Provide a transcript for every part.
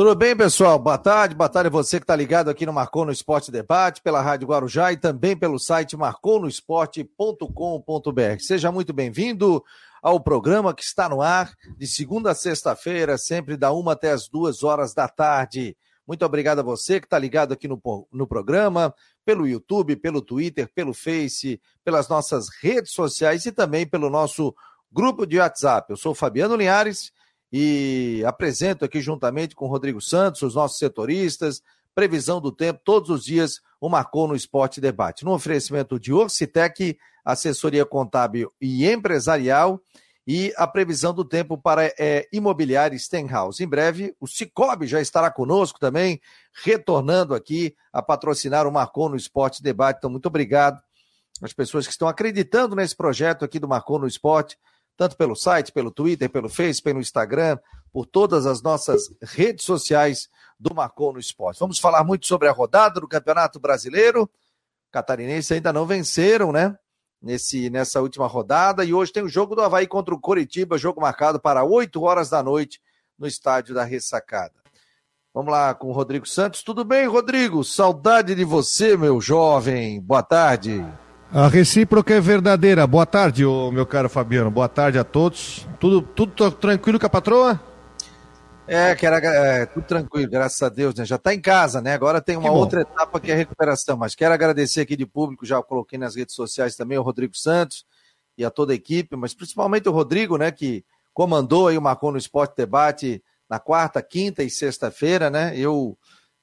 Tudo bem, pessoal? Boa tarde, boa tarde você que está ligado aqui no Marcou no Esporte Debate, pela Rádio Guarujá e também pelo site marconosport.com.br. Seja muito bem-vindo ao programa que está no ar de segunda a sexta-feira, sempre da uma até as duas horas da tarde. Muito obrigado a você que está ligado aqui no, no programa, pelo YouTube, pelo Twitter, pelo Face, pelas nossas redes sociais e também pelo nosso grupo de WhatsApp. Eu sou Fabiano Linhares e apresento aqui juntamente com Rodrigo Santos, os nossos setoristas, previsão do tempo, todos os dias o Marcou no Esporte Debate. No oferecimento de Orcitec, assessoria contábil e empresarial, e a previsão do tempo para é, imobiliária Stenhouse. Em breve, o Cicobi já estará conosco também, retornando aqui a patrocinar o Marcou no Esporte Debate. Então, muito obrigado às pessoas que estão acreditando nesse projeto aqui do Marcou no Esporte tanto pelo site, pelo Twitter, pelo Facebook, pelo Instagram, por todas as nossas redes sociais do Marcou no Esporte. Vamos falar muito sobre a rodada do Campeonato Brasileiro. Catarinense ainda não venceram, né? Nesse, nessa última rodada. E hoje tem o jogo do Havaí contra o Coritiba, jogo marcado para 8 horas da noite no estádio da Ressacada. Vamos lá com o Rodrigo Santos. Tudo bem, Rodrigo? Saudade de você, meu jovem. Boa tarde. A recíproca é verdadeira. Boa tarde, ô, meu caro Fabiano. Boa tarde a todos. Tudo, tudo tranquilo com a patroa? É, que era, é, tudo tranquilo, graças a Deus, né? Já está em casa, né? Agora tem uma outra etapa que é a recuperação. Mas quero agradecer aqui de público, já coloquei nas redes sociais também o Rodrigo Santos e a toda a equipe, mas principalmente o Rodrigo, né? Que comandou aí o Marcou no Esporte Debate na quarta, quinta e sexta-feira, né? Eu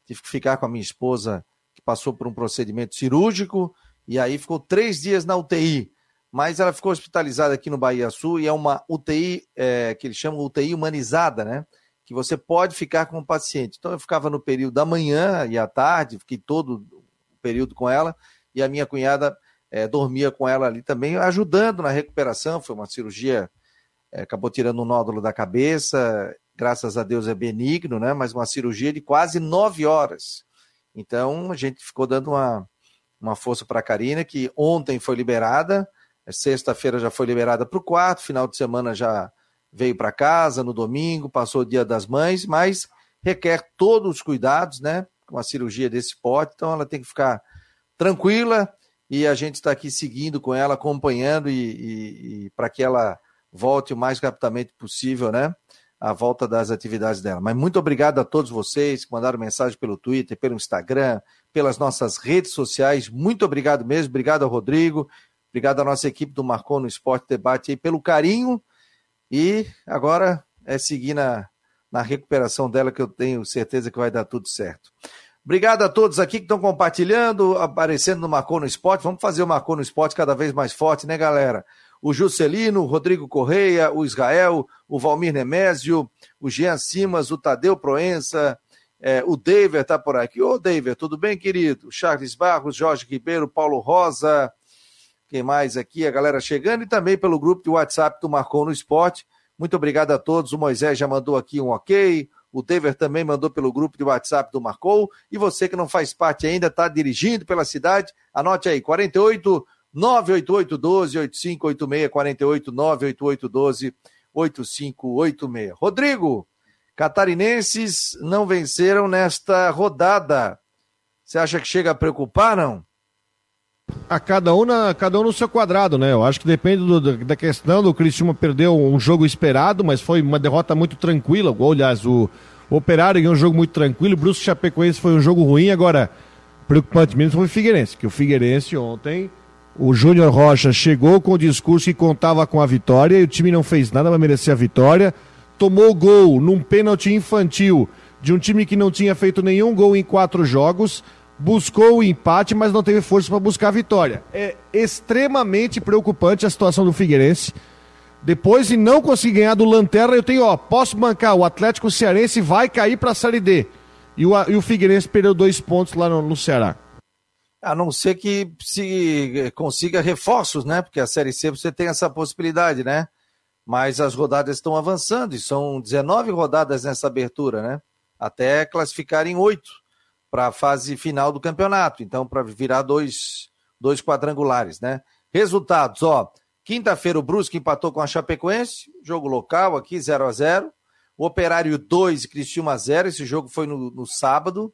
tive que ficar com a minha esposa, que passou por um procedimento cirúrgico e aí ficou três dias na UTI. Mas ela ficou hospitalizada aqui no Bahia Sul e é uma UTI é, que eles chamam UTI humanizada, né? Que você pode ficar com o paciente. Então eu ficava no período da manhã e à tarde, fiquei todo o período com ela, e a minha cunhada é, dormia com ela ali também, ajudando na recuperação. Foi uma cirurgia, é, acabou tirando um nódulo da cabeça, graças a Deus é benigno, né? Mas uma cirurgia de quase nove horas. Então a gente ficou dando uma uma força para a Karina, que ontem foi liberada, é sexta-feira já foi liberada para o quarto, final de semana já veio para casa, no domingo, passou o dia das mães, mas requer todos os cuidados, né? Com a cirurgia desse pote, então ela tem que ficar tranquila e a gente está aqui seguindo com ela, acompanhando e, e, e para que ela volte o mais rapidamente possível, né? A volta das atividades dela. Mas muito obrigado a todos vocês que mandaram mensagem pelo Twitter, pelo Instagram, pelas nossas redes sociais. Muito obrigado mesmo, obrigado ao Rodrigo, obrigado à nossa equipe do Marcou no Esporte Debate aí pelo carinho. E agora é seguir na, na recuperação dela, que eu tenho certeza que vai dar tudo certo. Obrigado a todos aqui que estão compartilhando, aparecendo no Marcou no Esporte. Vamos fazer o Marcou no Esporte cada vez mais forte, né, galera? O Juscelino, o Rodrigo Correia, o Israel, o Valmir Nemésio, o Jean Simas, o Tadeu Proença, é, o David está por aqui. Ô, David, tudo bem, querido? Charles Barros, Jorge Ribeiro, Paulo Rosa. Quem mais aqui? A galera chegando e também pelo grupo de WhatsApp do Marcou no Esporte. Muito obrigado a todos. O Moisés já mandou aqui um ok. O Dever também mandou pelo grupo de WhatsApp do Marcou. E você que não faz parte ainda, está dirigindo pela cidade, anote aí: 48 988 12 8586, 48 988 12 8586. Rodrigo, Catarinenses não venceram nesta rodada. Você acha que chega a preocupar, não? A cada um, na, cada um no seu quadrado, né? Eu acho que depende do, da questão do Cristiano perdeu um jogo esperado, mas foi uma derrota muito tranquila. Aliás, o, o Operário ganhou um jogo muito tranquilo, o Brusque Chapecoense foi um jogo ruim. Agora, preocupante mesmo foi o Figueirense, que o Figueirense ontem, o Júnior Rocha chegou com o discurso que contava com a vitória e o time não fez nada para merecer a vitória tomou gol num pênalti infantil de um time que não tinha feito nenhum gol em quatro jogos, buscou o empate, mas não teve força para buscar a vitória. É extremamente preocupante a situação do Figueirense. Depois de não conseguir ganhar do Lanterna, eu tenho, ó, posso bancar, o Atlético Cearense vai cair para a Série D. E o, e o Figueirense perdeu dois pontos lá no, no Ceará. A não ser que se consiga reforços, né? Porque a Série C você tem essa possibilidade, né? Mas as rodadas estão avançando e são 19 rodadas nessa abertura, né? Até classificarem oito para a fase final do campeonato. Então, para virar dois, dois quadrangulares, né? Resultados, ó. Quinta-feira o Brusque empatou com a Chapecoense, jogo local aqui, 0 a 0 Operário 2, Cristiúma 0. Esse jogo foi no, no sábado.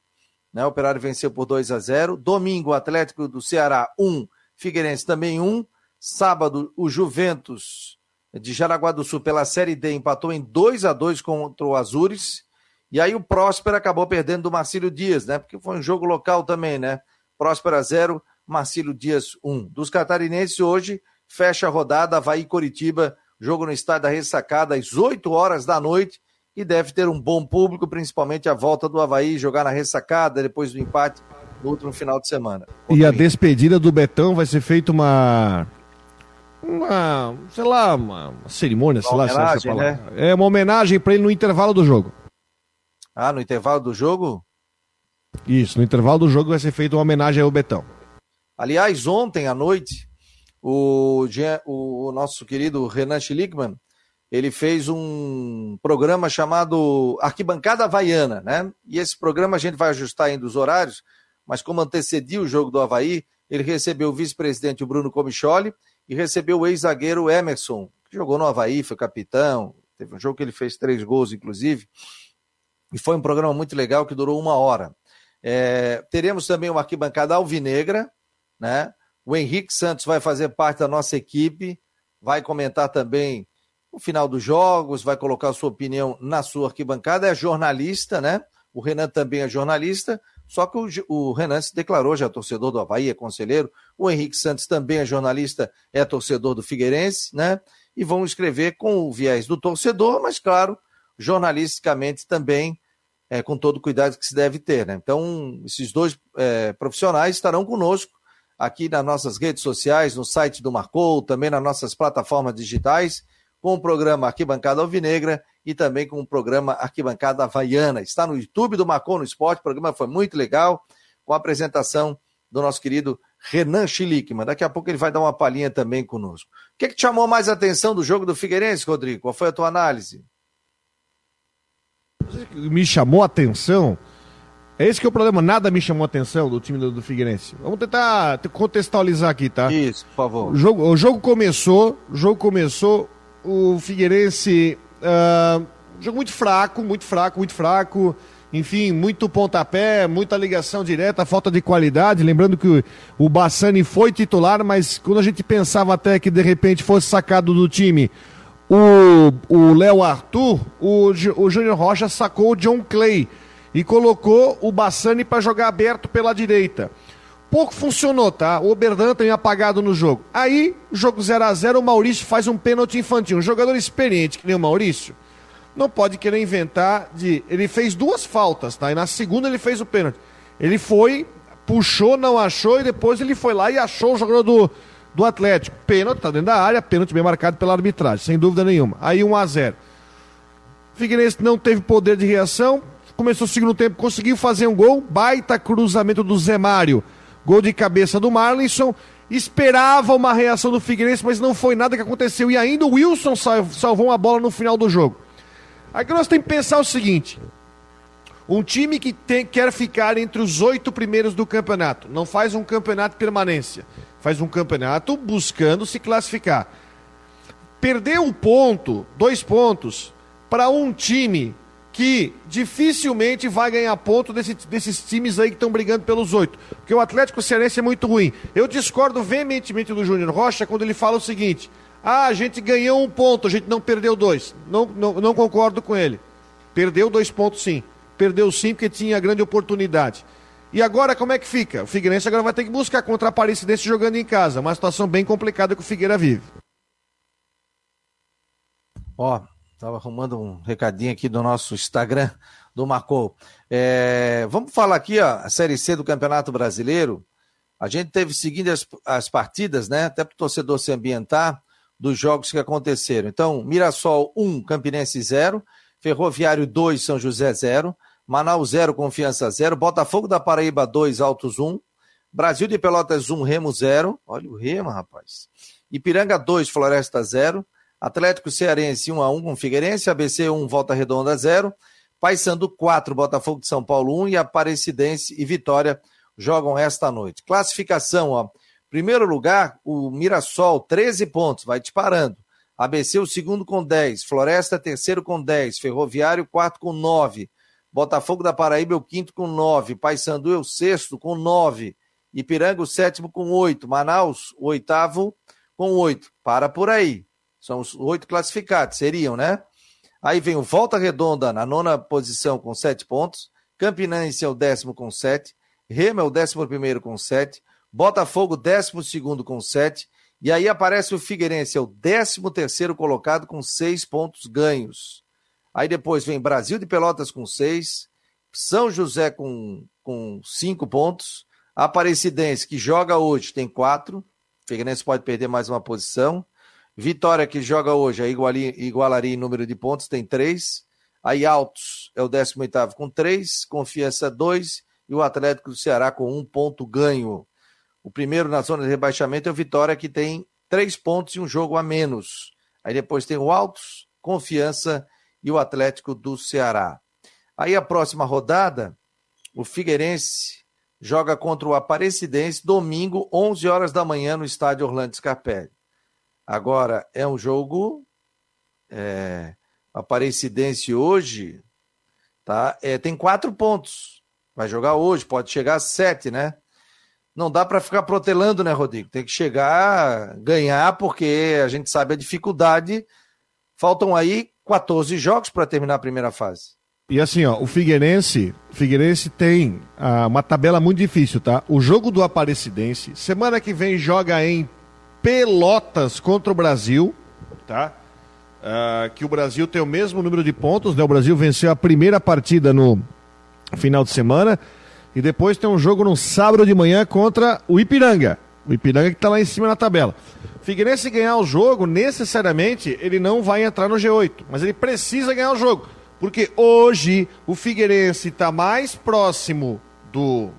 Né? O Operário venceu por 2 a 0. Domingo, Atlético do Ceará 1, Figueirense também 1. Sábado, o Juventus de Jaraguá do Sul pela Série D empatou em 2 a 2 contra o Azures. E aí o Próspera acabou perdendo do Marcílio Dias, né? Porque foi um jogo local também, né? Próspera 0, Marcílio Dias 1. Dos catarinenses hoje, fecha a rodada Havaí Coritiba, jogo no estádio da Ressacada às 8 horas da noite e deve ter um bom público, principalmente a volta do Havaí, jogar na Ressacada depois do empate no último final de semana. E a despedida do Betão vai ser feita uma uma, sei lá, uma, cerimônia, uma sei lá, se é né? É uma homenagem para ele no intervalo do jogo. Ah, no intervalo do jogo? Isso, no intervalo do jogo vai ser feita uma homenagem ao Betão. Aliás, ontem à noite, o, o nosso querido Renan Schlickman, ele fez um programa chamado Arquibancada Havaiana, né? E esse programa a gente vai ajustar ainda os horários, mas como antecedia o jogo do Havaí, ele recebeu o vice-presidente Bruno Comicholi e recebeu o ex-zagueiro Emerson, que jogou no Havaí, foi capitão, teve um jogo que ele fez três gols, inclusive, e foi um programa muito legal que durou uma hora. É, teremos também uma arquibancada alvinegra, né? O Henrique Santos vai fazer parte da nossa equipe, vai comentar também o final dos jogos, vai colocar sua opinião na sua arquibancada, é jornalista, né? O Renan também é jornalista, só que o, o Renan se declarou já torcedor do Havaí, é conselheiro. O Henrique Santos também é jornalista, é torcedor do Figueirense, né? E vão escrever com o viés do torcedor, mas claro, jornalisticamente também é, com todo o cuidado que se deve ter. Né? Então, esses dois é, profissionais estarão conosco aqui nas nossas redes sociais, no site do Marcou, também nas nossas plataformas digitais, com o programa Arquibancada Alvinegra e também com o programa Arquibancada Havaiana. Está no YouTube do Marcou no Esporte, o programa foi muito legal, com a apresentação do nosso querido Renan Schlickman. Daqui a pouco ele vai dar uma palhinha também conosco. O que, que te chamou mais a atenção do jogo do Figueirense, Rodrigo? Qual foi a tua análise? me chamou a atenção. É esse que é o problema, nada me chamou a atenção do time do, do Figueirense. Vamos tentar contextualizar aqui, tá? Isso, por favor. O jogo, o jogo começou, o jogo começou, o Figueirense, uh, jogo muito fraco, muito fraco, muito fraco, enfim, muito pontapé, muita ligação direta, falta de qualidade. Lembrando que o, Bassani foi titular, mas quando a gente pensava até que de repente fosse sacado do time o Léo Arthur, o, o Júnior Rocha sacou o John Clay e colocou o Bassani para jogar aberto pela direita. Pouco funcionou, tá? O Oberdan tem apagado no jogo. Aí, jogo 0 a 0 o Maurício faz um pênalti infantil. Um jogador experiente, que nem o Maurício, não pode querer inventar de. Ele fez duas faltas, tá? E na segunda ele fez o pênalti. Ele foi, puxou, não achou, e depois ele foi lá e achou o jogador do, do Atlético. Pênalti, tá dentro da área, pênalti bem marcado pela arbitragem, sem dúvida nenhuma. Aí 1 a 0 Figueirense não teve poder de reação, começou o segundo tempo, conseguiu fazer um gol, baita cruzamento do Zé Mário, gol de cabeça do Marlinson, esperava uma reação do Figueirense, mas não foi nada que aconteceu, e ainda o Wilson salvou uma bola no final do jogo. Aí nós temos que pensar o seguinte, um time que tem, quer ficar entre os oito primeiros do campeonato, não faz um campeonato permanência, faz um campeonato buscando se classificar. Perder um ponto, dois pontos, para um time que dificilmente vai ganhar ponto desse, desses times aí que estão brigando pelos oito. Porque o Atlético Cearense é muito ruim. Eu discordo veementemente do Júnior Rocha quando ele fala o seguinte: ah, a gente ganhou um ponto, a gente não perdeu dois. Não, não, não concordo com ele. Perdeu dois pontos sim. Perdeu sim porque tinha grande oportunidade. E agora como é que fica? O Figueirense agora vai ter que buscar contra a Aparecidense jogando em casa. Uma situação bem complicada que o Figueira vive. Ó, estava arrumando um recadinho aqui do nosso Instagram do Marcou. É, vamos falar aqui, ó, a Série C do Campeonato Brasileiro. A gente teve seguindo as, as partidas, né? Até para o torcedor se ambientar dos jogos que aconteceram. Então, Mirassol 1, Campinense 0, Ferroviário 2, São José 0, Manaus 0, Confiança 0. Botafogo da Paraíba 2, Altos 1. Brasil de Pelotas 1, Remo 0. Olha o Remo, rapaz. Ipiranga 2, Floresta 0. Atlético Cearense 1 a 1 com Figueirense. ABC 1, Volta Redonda 0. Paysandu 4, Botafogo de São Paulo 1. E Aparecidense e Vitória jogam esta noite. Classificação, ó. Primeiro lugar, o Mirassol, 13 pontos, vai disparando. ABC o segundo com 10, Floresta terceiro com 10, Ferroviário quarto com 9, Botafogo da Paraíba o quinto com 9, Paysandu o sexto com 9, Ipiranga o sétimo com 8, Manaus o oitavo com 8. Para por aí. São os oito classificados, seriam, né? Aí vem o Volta Redonda na nona posição com 7 pontos, Campinense é o décimo com 7, Remo é o décimo primeiro com 7, Botafogo décimo segundo com 7, e aí aparece o Figueirense, é o 13 terceiro colocado com seis pontos ganhos. Aí depois vem Brasil de Pelotas com seis, São José com, com cinco pontos, Aparecidense, que joga hoje, tem quatro, Figueirense pode perder mais uma posição. Vitória, que joga hoje, aí igualaria, igualaria em número de pontos, tem três. Aí Altos é o 18 com três, Confiança dois e o Atlético do Ceará com um ponto ganho. O primeiro na zona de rebaixamento é o Vitória, que tem três pontos e um jogo a menos. Aí depois tem o Altos, Confiança e o Atlético do Ceará. Aí a próxima rodada, o Figueirense joga contra o Aparecidense domingo, 11 horas da manhã, no estádio Orlando Scarpelli. Agora, é um jogo. É, Aparecidense hoje tá, é, tem quatro pontos. Vai jogar hoje, pode chegar a sete, né? Não dá para ficar protelando, né, Rodrigo? Tem que chegar, ganhar, porque a gente sabe a dificuldade. Faltam aí 14 jogos para terminar a primeira fase. E assim, ó, o Figueirense, Figueirense tem ah, uma tabela muito difícil, tá? O jogo do Aparecidense, semana que vem joga em Pelotas contra o Brasil, tá? Ah, que o Brasil tem o mesmo número de pontos, né? O Brasil venceu a primeira partida no final de semana. E depois tem um jogo no sábado de manhã contra o Ipiranga. O Ipiranga que está lá em cima na tabela. Figueirense ganhar o jogo, necessariamente, ele não vai entrar no G8. Mas ele precisa ganhar o jogo. Porque hoje o Figueirense está mais próximo do.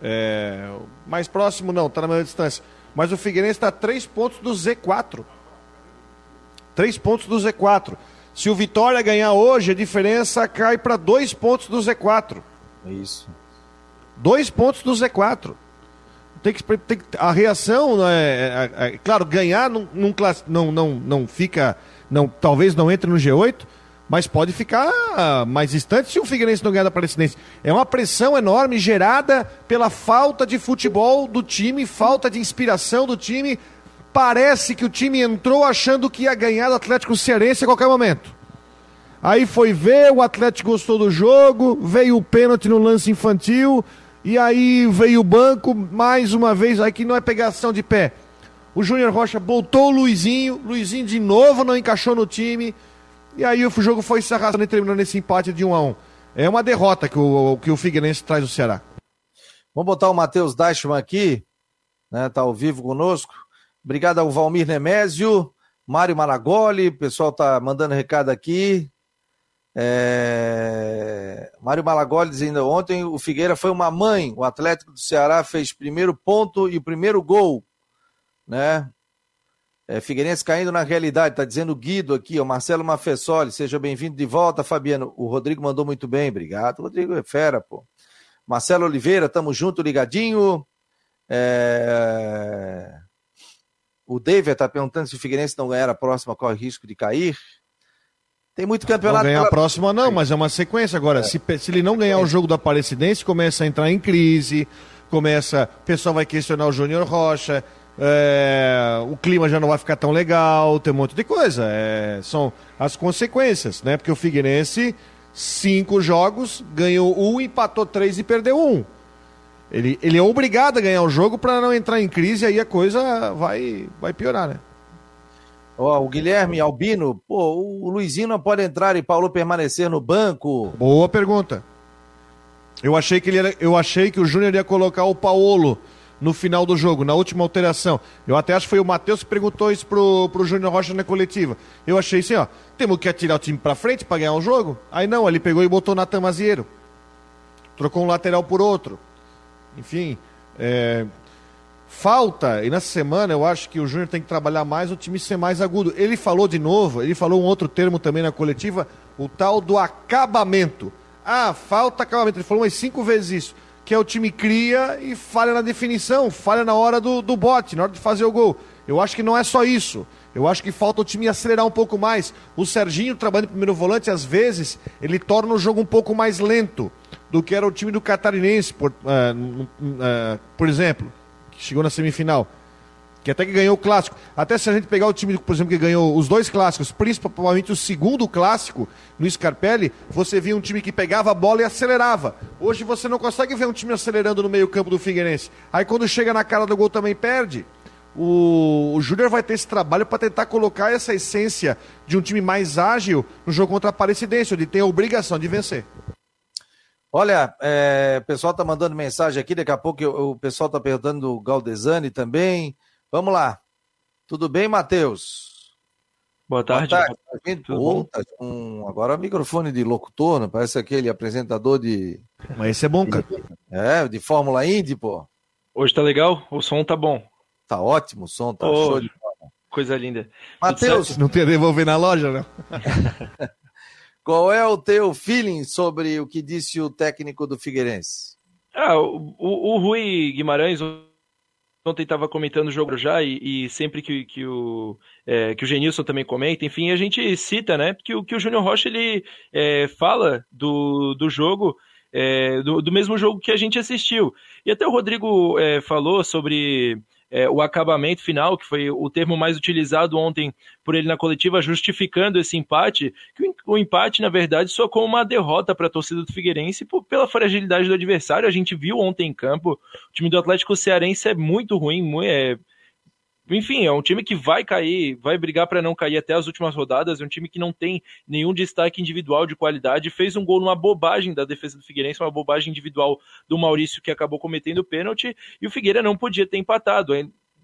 É, mais próximo não, está na mesma distância. Mas o Figueirense está a três pontos do Z4. Três pontos do Z4. Se o Vitória ganhar hoje, a diferença cai para dois pontos do Z4. É isso. Dois pontos do Z4. Tem que, tem, a reação, né, é, é, é, claro, ganhar não, não, não, não, fica, não, talvez não entre no G8, mas pode ficar mais distante se o Figueirense não ganhar da Palestinense. É uma pressão enorme gerada pela falta de futebol do time, falta de inspiração do time. Parece que o time entrou achando que ia ganhar do Atlético Cearense a qualquer momento. Aí foi ver, o Atlético gostou do jogo, veio o pênalti no lance infantil, e aí veio o banco, mais uma vez, aqui não é pegação de pé. O Júnior Rocha botou o Luizinho, Luizinho de novo não encaixou no time. E aí o jogo foi se arrastando e terminou nesse empate de 1 a 1 É uma derrota que o, que o Figueirense traz do Ceará. Vamos botar o Matheus Dashman aqui, né? Tá ao vivo conosco. Obrigado ao Valmir Nemésio, Mário Maragoli, o pessoal tá mandando recado aqui. É... Mário Malagoli dizendo ontem o Figueira foi uma mãe, o Atlético do Ceará fez primeiro ponto e o primeiro gol, né? É, Figueirense caindo na realidade, tá dizendo o Guido aqui, o Marcelo Mafessoli, seja bem-vindo de volta, Fabiano. O Rodrigo mandou muito bem, obrigado. Rodrigo é fera, pô. Marcelo Oliveira, tamo junto, ligadinho. É... O David tá perguntando se o Figueirense não ganhar a próxima, corre risco de cair. Tem muito campeonato. Não ganhar pela... a próxima, não, mas é uma sequência. Agora, é. se, se ele não ganhar o jogo do Aparecidense, começa a entrar em crise, começa. O pessoal vai questionar o Júnior Rocha, é, o clima já não vai ficar tão legal, tem um monte de coisa. É, são as consequências, né? Porque o Figueirense, cinco jogos, ganhou um, empatou três e perdeu um. Ele, ele é obrigado a ganhar o jogo para não entrar em crise, aí a coisa vai, vai piorar, né? Ó, o Guilherme Albino, pô, o Luizinho não pode entrar e Paulo permanecer no banco? Boa pergunta. Eu achei que ele era, eu achei que o Júnior ia colocar o Paulo no final do jogo, na última alteração. Eu até acho que foi o Matheus que perguntou isso pro, pro Júnior Rocha na coletiva. Eu achei assim, ó, temos que atirar o time pra frente para ganhar o jogo? Aí não, ele pegou e botou Natan Mazieiro. Trocou um lateral por outro. Enfim, é, Falta, e nessa semana eu acho que o Júnior tem que trabalhar mais o time ser mais agudo. Ele falou de novo, ele falou um outro termo também na coletiva, o tal do acabamento. Ah, falta acabamento. Ele falou umas cinco vezes isso. Que é o time cria e falha na definição, falha na hora do, do bote, na hora de fazer o gol. Eu acho que não é só isso. Eu acho que falta o time acelerar um pouco mais. O Serginho, trabalhando em primeiro volante, às vezes, ele torna o jogo um pouco mais lento do que era o time do Catarinense, por, uh, uh, por exemplo, que chegou na semifinal que até que ganhou o clássico. Até se a gente pegar o time, por exemplo, que ganhou os dois clássicos, principalmente o segundo clássico no Scarpelli, você via um time que pegava a bola e acelerava. Hoje você não consegue ver um time acelerando no meio-campo do Figueirense. Aí quando chega na cara do gol também perde. O, o Júnior vai ter esse trabalho para tentar colocar essa essência de um time mais ágil no jogo contra a Aparecidense, onde tem a obrigação de vencer. Olha, é, o pessoal está mandando mensagem aqui, daqui a pouco o pessoal está perguntando o Galdesani também. Vamos lá. Tudo bem, Matheus? Boa tarde. Boa tarde. Tudo tá com agora o microfone de locutor, não parece aquele apresentador de. Mas esse é bom, cara. É, de Fórmula Indy, pô. Hoje tá legal? O som tá bom. Tá ótimo o som, tá oh, show de Coisa linda. Matheus. Não tem devolver na loja, não. Qual é o teu feeling sobre o que disse o técnico do Figueirense? Ah, o, o, Rui Guimarães, ontem estava comentando o jogo já, e, e sempre que, que, o, é, que o Genilson também comenta, enfim, a gente cita, né, que, o, que o Júnior Rocha, ele é, fala do, do jogo, é, do, do mesmo jogo que a gente assistiu. E até o Rodrigo é, falou sobre é, o acabamento final, que foi o termo mais utilizado ontem por ele na coletiva, justificando esse empate, que o, empate, na verdade, só uma derrota para a torcida do Figueirense por, pela fragilidade do adversário. A gente viu ontem em campo, o time do Atlético Cearense é muito ruim, muito, é, enfim, é um time que vai cair, vai brigar para não cair até as últimas rodadas. É um time que não tem nenhum destaque individual de qualidade. Fez um gol numa bobagem da defesa do Figueirense, uma bobagem individual do Maurício que acabou cometendo pênalti. E o Figueira não podia ter empatado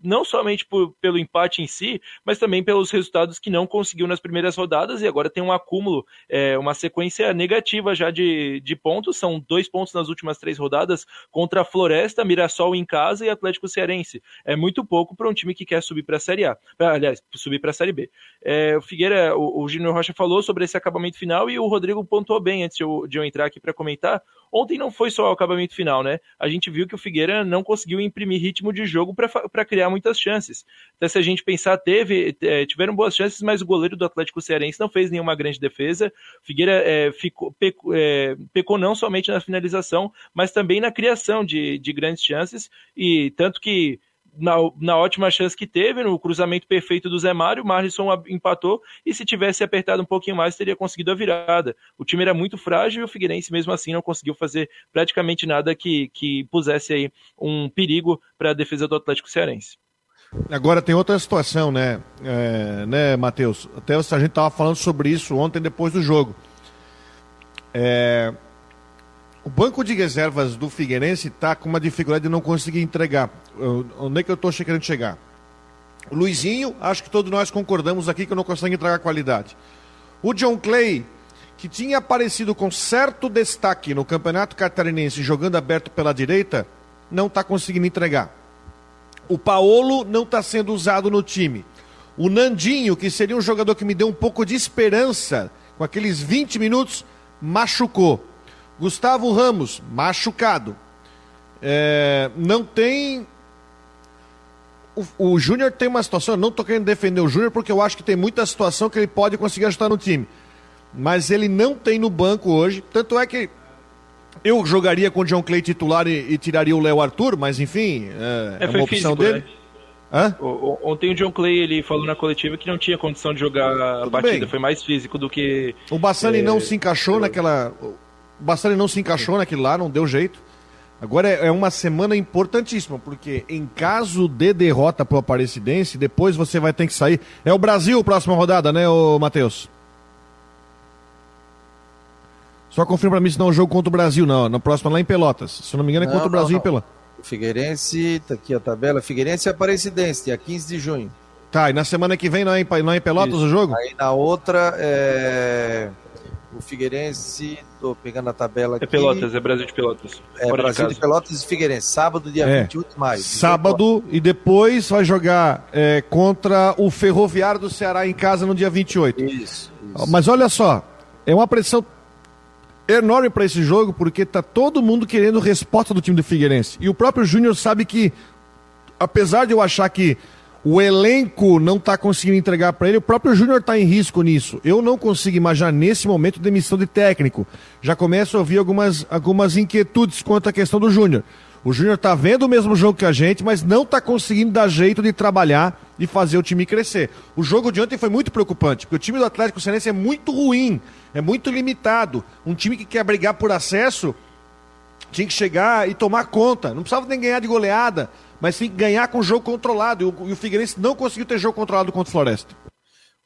não somente por, pelo empate em si, mas também pelos resultados que não conseguiu nas primeiras rodadas e agora tem um acúmulo, é, uma sequência negativa já de, de pontos. São dois pontos nas últimas três rodadas contra a Floresta, Mirassol em casa e Atlético Cearense. É muito pouco para um time que quer subir para a Série A. Aliás, subir para a Série B. É, o Figueira, o, o Júnior Rocha falou sobre esse acabamento final e o Rodrigo pontuou bem antes de eu, de eu entrar aqui para comentar. Ontem não foi só o acabamento final, né? A gente viu que o Figueira não conseguiu imprimir ritmo de jogo para criar muitas chances. Até se a gente pensar, teve, é, tiveram boas chances, mas o goleiro do Atlético Cearense não fez nenhuma grande defesa. Figueira é, ficou, pecou, é, pecou não somente na finalização, mas também na criação de, de grandes chances, e tanto que na, na, ótima chance que teve, no cruzamento perfeito do Zé Mário, o Marlisson empatou e se tivesse apertado um pouquinho mais, teria conseguido a virada. O time era muito frágil e o Figueirense, mesmo assim, não conseguiu fazer praticamente nada que, que pusesse aí um perigo para a defesa do Atlético Cearense. Agora tem outra situação, né, é, né, Matheus? Até a gente estava falando sobre isso ontem depois do jogo. É, o banco de reservas do Figueirense está com uma dificuldade de não conseguir entregar. Onde é que eu estou querendo chegar? O Luizinho, acho que todos nós concordamos aqui que não consegue entregar qualidade. O John Clay, que tinha aparecido com certo destaque no Campeonato Catarinense jogando aberto pela direita, não está conseguindo entregar. O Paolo não está sendo usado no time. O Nandinho, que seria um jogador que me deu um pouco de esperança com aqueles 20 minutos, machucou. Gustavo Ramos, machucado. É, não tem. O, o Júnior tem uma situação, eu não estou querendo defender o Júnior porque eu acho que tem muita situação que ele pode conseguir ajudar no time. Mas ele não tem no banco hoje. Tanto é que eu jogaria com o John Clay titular e, e tiraria o Léo Arthur, mas enfim, é, é, é uma opção físico, dele. Né? Hã? Ontem o John Clay ele falou na coletiva que não tinha condição de jogar Tudo a partida, bem. foi mais físico do que. O Bassani é... não se encaixou naquela. O Bastani não se encaixou naquilo lá, não deu jeito. Agora é, é uma semana importantíssima, porque em caso de derrota pro Aparecidense, depois você vai ter que sair. É o Brasil a próxima rodada, né, Matheus? Só confirma pra mim se não é um jogo contra o Brasil, não. Na próxima lá em Pelotas. Se não me engano é não, contra o Brasil não, não. em Pelotas. Figueirense, tá aqui a tabela. Figueirense e Aparecidense, dia 15 de junho. Tá, e na semana que vem não é em, não é em Pelotas Isso. o jogo? Aí na outra é o Figueirense, tô pegando a tabela é aqui. É Pelotas, é Brasil de Pelotas. É Fora Brasil de, de, Pelotas e Figueirense, sábado, dia é. 28 de maio. Sábado e depois vai jogar é, contra o Ferroviário do Ceará em casa no dia 28. Isso, isso. Mas olha só, é uma pressão enorme para esse jogo porque tá todo mundo querendo resposta do time do Figueirense. E o próprio Júnior sabe que, apesar de eu achar que o elenco não está conseguindo entregar para ele, o próprio Júnior está em risco nisso. Eu não consigo imaginar nesse momento demissão de técnico. Já começo a ouvir algumas, algumas inquietudes quanto à questão do Júnior. O Júnior está vendo o mesmo jogo que a gente, mas não está conseguindo dar jeito de trabalhar e fazer o time crescer. O jogo de ontem foi muito preocupante, porque o time do Atlético Cearense é muito ruim, é muito limitado. Um time que quer brigar por acesso tinha que chegar e tomar conta. Não precisava nem ganhar de goleada, mas sim ganhar com o jogo controlado. E o, e o Figueirense não conseguiu ter jogo controlado contra o Floresta.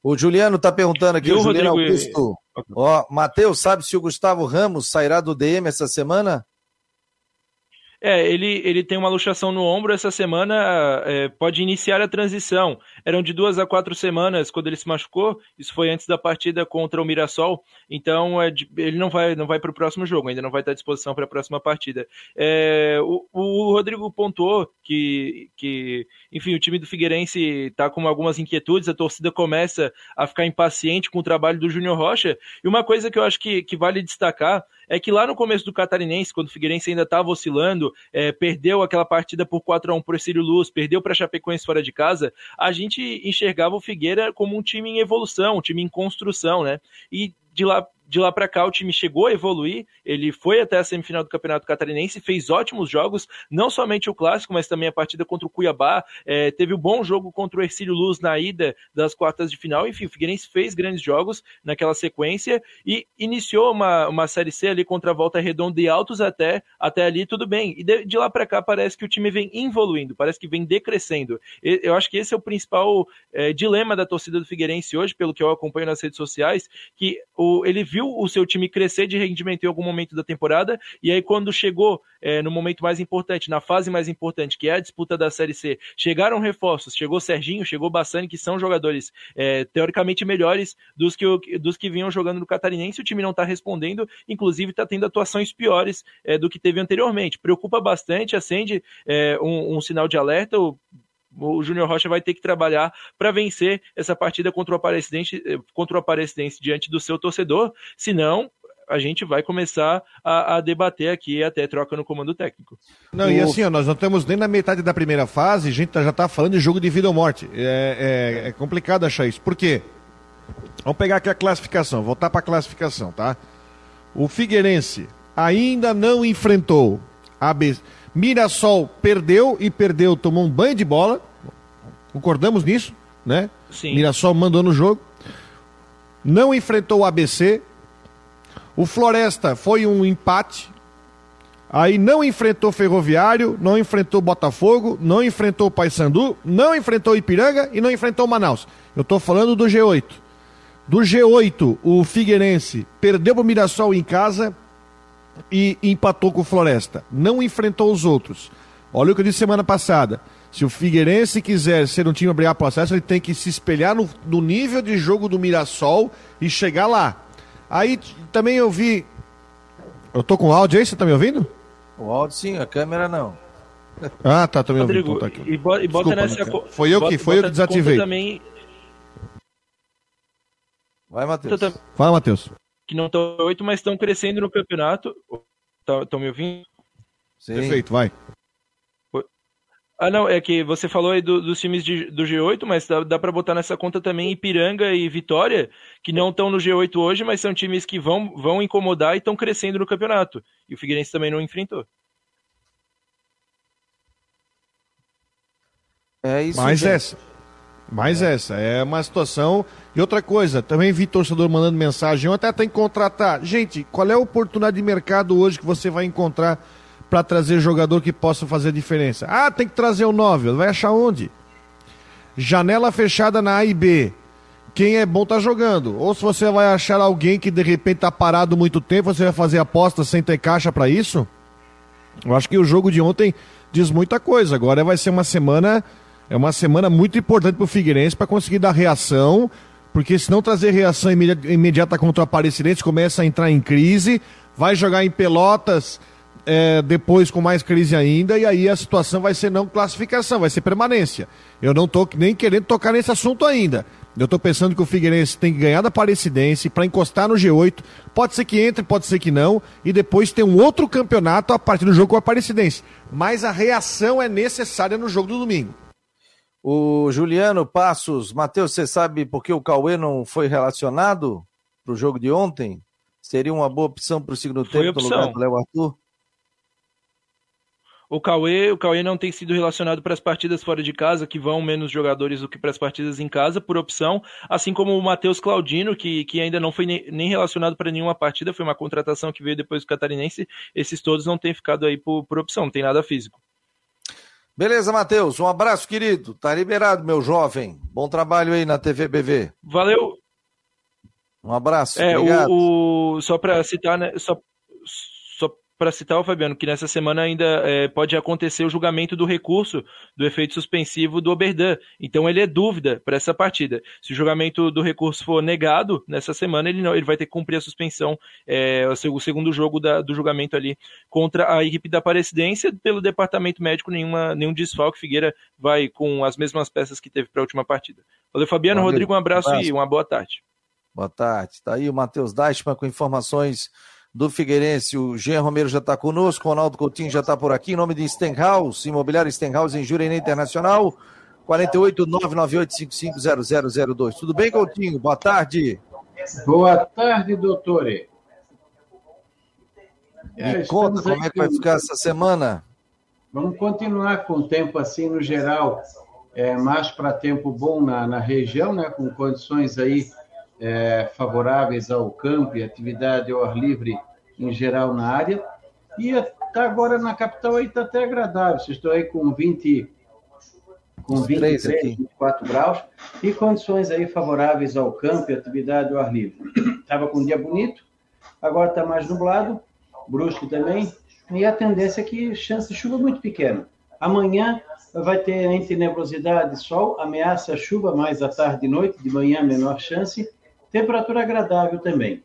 O Juliano está perguntando aqui, o Juliano Rodrigo... Augusto. Ó, Matheus, sabe se o Gustavo Ramos sairá do DM essa semana? É, ele, ele tem uma luxação no ombro essa semana, é, pode iniciar a transição. Eram de duas a quatro semanas quando ele se machucou, isso foi antes da partida contra o Mirassol, então é, ele não vai, não vai para o próximo jogo, ainda não vai estar à disposição para a próxima partida. É, o, o, Rodrigo pontuou que, que, enfim, o time do Figueirense está com algumas inquietudes, a torcida começa a ficar impaciente com o trabalho do Júnior Rocha, e uma coisa que eu acho que, que vale destacar é que lá no começo do Catarinense, quando o Figueirense ainda estava oscilando, é, perdeu aquela partida por 4 a 1 para o Círio Luz, perdeu para Chapecoense fora de casa, a gente enxergava o Figueira como um time em evolução, um time em construção, né? E de lá de lá para cá o time chegou a evoluir, ele foi até a semifinal do Campeonato Catarinense, fez ótimos jogos, não somente o clássico, mas também a partida contra o Cuiabá, é, teve um bom jogo contra o Ercílio Luz na ida das quartas de final, enfim, o Figueirense fez grandes jogos naquela sequência e iniciou uma, uma Série C ali contra a Volta Redonda e Altos até, até ali, tudo bem, e de, de lá para cá parece que o time vem evoluindo, parece que vem decrescendo, eu acho que esse é o principal é, dilema da torcida do Figueirense hoje, pelo que eu acompanho nas redes sociais, que o, ele viu viu o seu time crescer de rendimento em algum momento da temporada, e aí quando chegou é, no momento mais importante, na fase mais importante, que é a disputa da Série C, chegaram reforços, chegou Serginho, chegou Bassani, que são jogadores é, teoricamente melhores dos que, dos que vinham jogando no Catarinense, o time não está respondendo, inclusive está tendo atuações piores é, do que teve anteriormente. Preocupa bastante, acende é, um, um sinal de alerta, o Júnior Rocha vai ter que trabalhar para vencer essa partida contra o Aparecidense, eh, contra o Aparecidense diante do seu torcedor, senão a gente vai começar a, a, debater aqui até troca no comando técnico. Não, o... e assim, ó, nós não estamos nem na metade da primeira fase, a gente tá, já está falando de jogo de vida ou morte. É, é, é, complicado achar isso. Por quê? Vamos pegar aqui a classificação, voltar para a classificação, tá? O Figueirense ainda não enfrentou a B... Mirassol perdeu e perdeu, tomou um banho de bola. Concordamos nisso, né? Sim. Mirassol mandou no jogo. Não enfrentou o ABC. O Floresta foi um empate. Aí não enfrentou Ferroviário, não enfrentou Botafogo, não enfrentou Paysandu, não enfrentou Ipiranga e não enfrentou Manaus. Eu estou falando do G8. Do G8, o Figueirense perdeu o Mirassol em casa, e empatou com o Floresta. Não enfrentou os outros. Olha o que eu disse semana passada. Se o Figueirense quiser ser um time a brigar processo, ele tem que se espelhar no, no, nível de jogo do Mirassol e chegar lá. Aí também eu vi. Eu tô com áudio aí, você tá me ouvindo? O áudio sim, a câmera não. Ah, tá, tô me ouvindo. Então, tá aqui. E bota, Desculpa, nessa. Foi eu que, foi eu que desativei. Também... Vai, Matheus. Fala, Matheus que não estão oito, mas estão crescendo no campeonato. Estão tá, me ouvindo? Sim. Perfeito, vai. Ah, não, é que você falou aí do, dos times de, do G8, mas dá, dá para botar nessa conta também Ipiranga e Vitória, que não estão no G8 hoje, mas são times que vão, vão incomodar e estão crescendo no campeonato. E o Figueirense também não enfrentou. É isso. Mais essa. Mais é. essa. É uma situação e outra coisa, também vi torcedor mandando mensagem, até tem que contratar. Gente, qual é a oportunidade de mercado hoje que você vai encontrar para trazer jogador que possa fazer diferença? Ah, tem que trazer o 9, vai achar onde? Janela fechada na A e B. Quem é bom tá jogando. Ou se você vai achar alguém que de repente tá parado muito tempo, você vai fazer aposta sem ter caixa para isso? Eu acho que o jogo de ontem diz muita coisa. Agora vai ser uma semana é uma semana muito importante para o Figueirense para conseguir dar reação, porque se não trazer reação imediata contra o Aparecidense, começa a entrar em crise, vai jogar em Pelotas é, depois com mais crise ainda, e aí a situação vai ser não classificação, vai ser permanência. Eu não estou nem querendo tocar nesse assunto ainda. Eu estou pensando que o Figueirense tem que ganhar da Aparecidense para encostar no G8. Pode ser que entre, pode ser que não. E depois tem um outro campeonato a partir do jogo com o Aparecidense. Mas a reação é necessária no jogo do domingo. O Juliano Passos, Matheus, você sabe por que o Cauê não foi relacionado para o jogo de ontem? Seria uma boa opção para o segundo tempo no lugar do Léo Arthur? O Cauê, o Cauê não tem sido relacionado para as partidas fora de casa, que vão menos jogadores do que para as partidas em casa, por opção, assim como o Matheus Claudino, que, que ainda não foi nem relacionado para nenhuma partida, foi uma contratação que veio depois do Catarinense. Esses todos não têm ficado aí por, por opção, não tem nada físico. Beleza, Matheus. Um abraço, querido. Tá liberado, meu jovem. Bom trabalho aí na TV BV. Valeu. Um abraço. É, obrigado. O, o só para citar, né, só, para citar o Fabiano, que nessa semana ainda é, pode acontecer o julgamento do recurso do efeito suspensivo do Oberdan. Então ele é dúvida para essa partida. Se o julgamento do recurso for negado nessa semana, ele, não, ele vai ter que cumprir a suspensão, é, o segundo jogo da, do julgamento ali contra a equipe da Aparecidense. Pelo departamento médico, nenhuma, nenhum desfalque. Figueira vai com as mesmas peças que teve para a última partida. Valeu, Fabiano. Valeu. Rodrigo, um abraço, um abraço, e uma boa tarde. Boa tarde. Está aí o Matheus Deichmann com informações do Figueirense. O Jean Romero já está conosco, o Ronaldo Coutinho já está por aqui. Em nome de Stenhouse, Imobiliário Stenhouse em Jurerê Internacional, 48998550002. Tudo bem, Coutinho? Boa tarde. Boa tarde, doutor. Me conta como é que vai ficar essa semana. Vamos continuar com o tempo assim no geral, é, mais para tempo bom na, na região, né, com condições aí é, favoráveis ao campo e atividade ao ar livre em geral na área. E tá agora na capital aí está até agradável. Vocês estão aí com 20, com 23, 24 graus e condições aí favoráveis ao campo e atividade ao ar livre. Estava com um dia bonito, agora está mais nublado, brusco também, e a tendência é que chance de chuva muito pequena. Amanhã vai ter entre nebulosidade e sol, ameaça chuva mais à tarde e noite, de manhã menor chance, temperatura agradável também.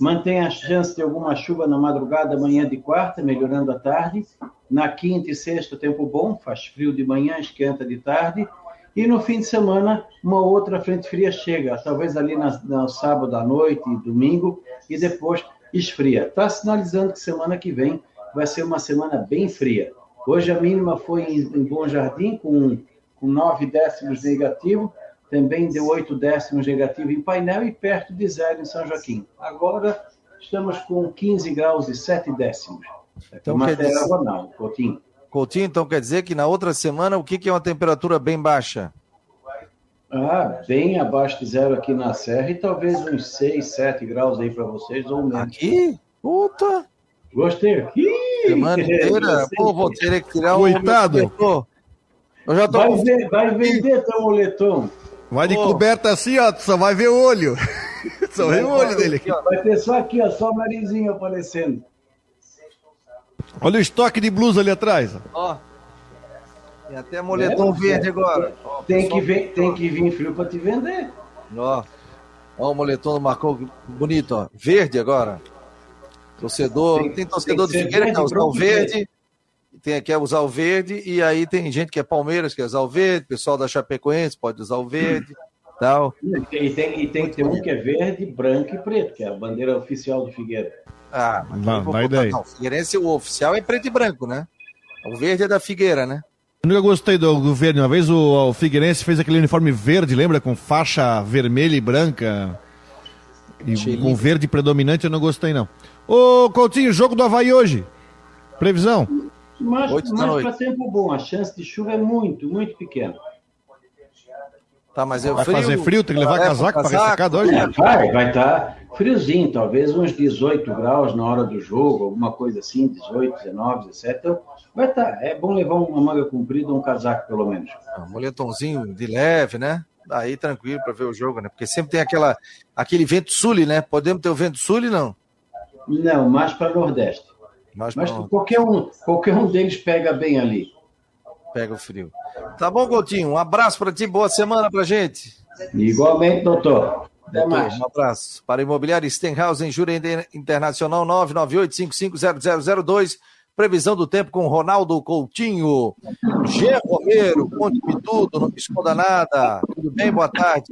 Mantém a chance de alguma chuva na madrugada, manhã de quarta, melhorando à tarde. Na quinta e sexta, tempo bom, faz frio de manhã, esquenta de tarde. E no fim de semana, uma outra frente fria chega, talvez ali na, sábado à noite e domingo, e depois esfria. Está sinalizando que semana que vem vai ser uma semana bem fria. Hoje a mínima foi em, em Bom Jardim, com, com 9 décimos negativo, também deu 8 décimos negativo em painel e perto de zero em São Joaquim. Agora estamos com 15 graus e 7 décimos. Então, quer dizer... não, Coutinho. Coutinho, então quer dizer que na outra semana o que, que é uma temperatura bem baixa? Ah, bem abaixo de zero aqui na Serra e talvez uns 6, 7 graus aí para vocês ou menos. Aqui? Puta! Gostei aqui! Semana inteira? Pô, vou ter que tirar o. Coitado! Eu já tô vai, ver, vai vender teu moletom. Vai de oh. coberta assim, ó, só vai ver o olho. só vê o olho dele aqui. Vai ter só aqui, ó, só o narizinho aparecendo. Olha o estoque de blusa ali atrás. Ó. Tem até moletom é, verde agora. Ó, tem, que vir, tem que vir frio para te vender. Ó. Ó o moletom do Marcou bonito, ó. Verde agora. Torcedor. Tem, tem torcedor tem do Figueira que não, o verde tem, quer usar o verde, e aí tem gente que é Palmeiras, quer usar o verde, pessoal da Chapecoense pode usar o verde. Tal. E tem, e tem que ter um que é verde, branco e preto, que é a bandeira oficial do Figueira. Ah, mas não, vai daí. Não, Figueirense, o oficial é preto e branco, né? O verde é da Figueira, né? Eu nunca gostei do, do verde. Uma vez o, o, Figueirense fez aquele uniforme verde, lembra? Com faixa vermelha e branca. E com verde predominante eu não gostei, não. Ô, Coutinho, jogo do Havaí hoje. Previsão? Mas, mas para tempo bom, a chance de chuva é muito, muito pequena. Tá, mas vai frio, fazer frio, tem que levar casaco para ressacar hoje? É, vai, vai estar tá friozinho, talvez uns 18 graus na hora do jogo, alguma coisa assim, 18, 19, 17. Então, vai estar. Tá, é bom levar uma manga comprida, um casaco pelo menos. Um moletomzinho de leve, né? Daí tranquilo para ver o jogo, né? Porque sempre tem aquela, aquele vento sul, né? Podemos ter o vento sul, não? Não, mais para nordeste. Mas, Mas qualquer, um, qualquer um deles pega bem ali. Pega o frio. Tá bom, Coutinho? Um abraço para ti, boa semana para gente. Igualmente, doutor. Até mais. Um abraço. Para Imobiliário Stenhouse, em Júri Internacional 998550002. Previsão do tempo com Ronaldo Coutinho. G. Romero, conte-me tudo, não me esconda nada. Tudo bem? Boa tarde.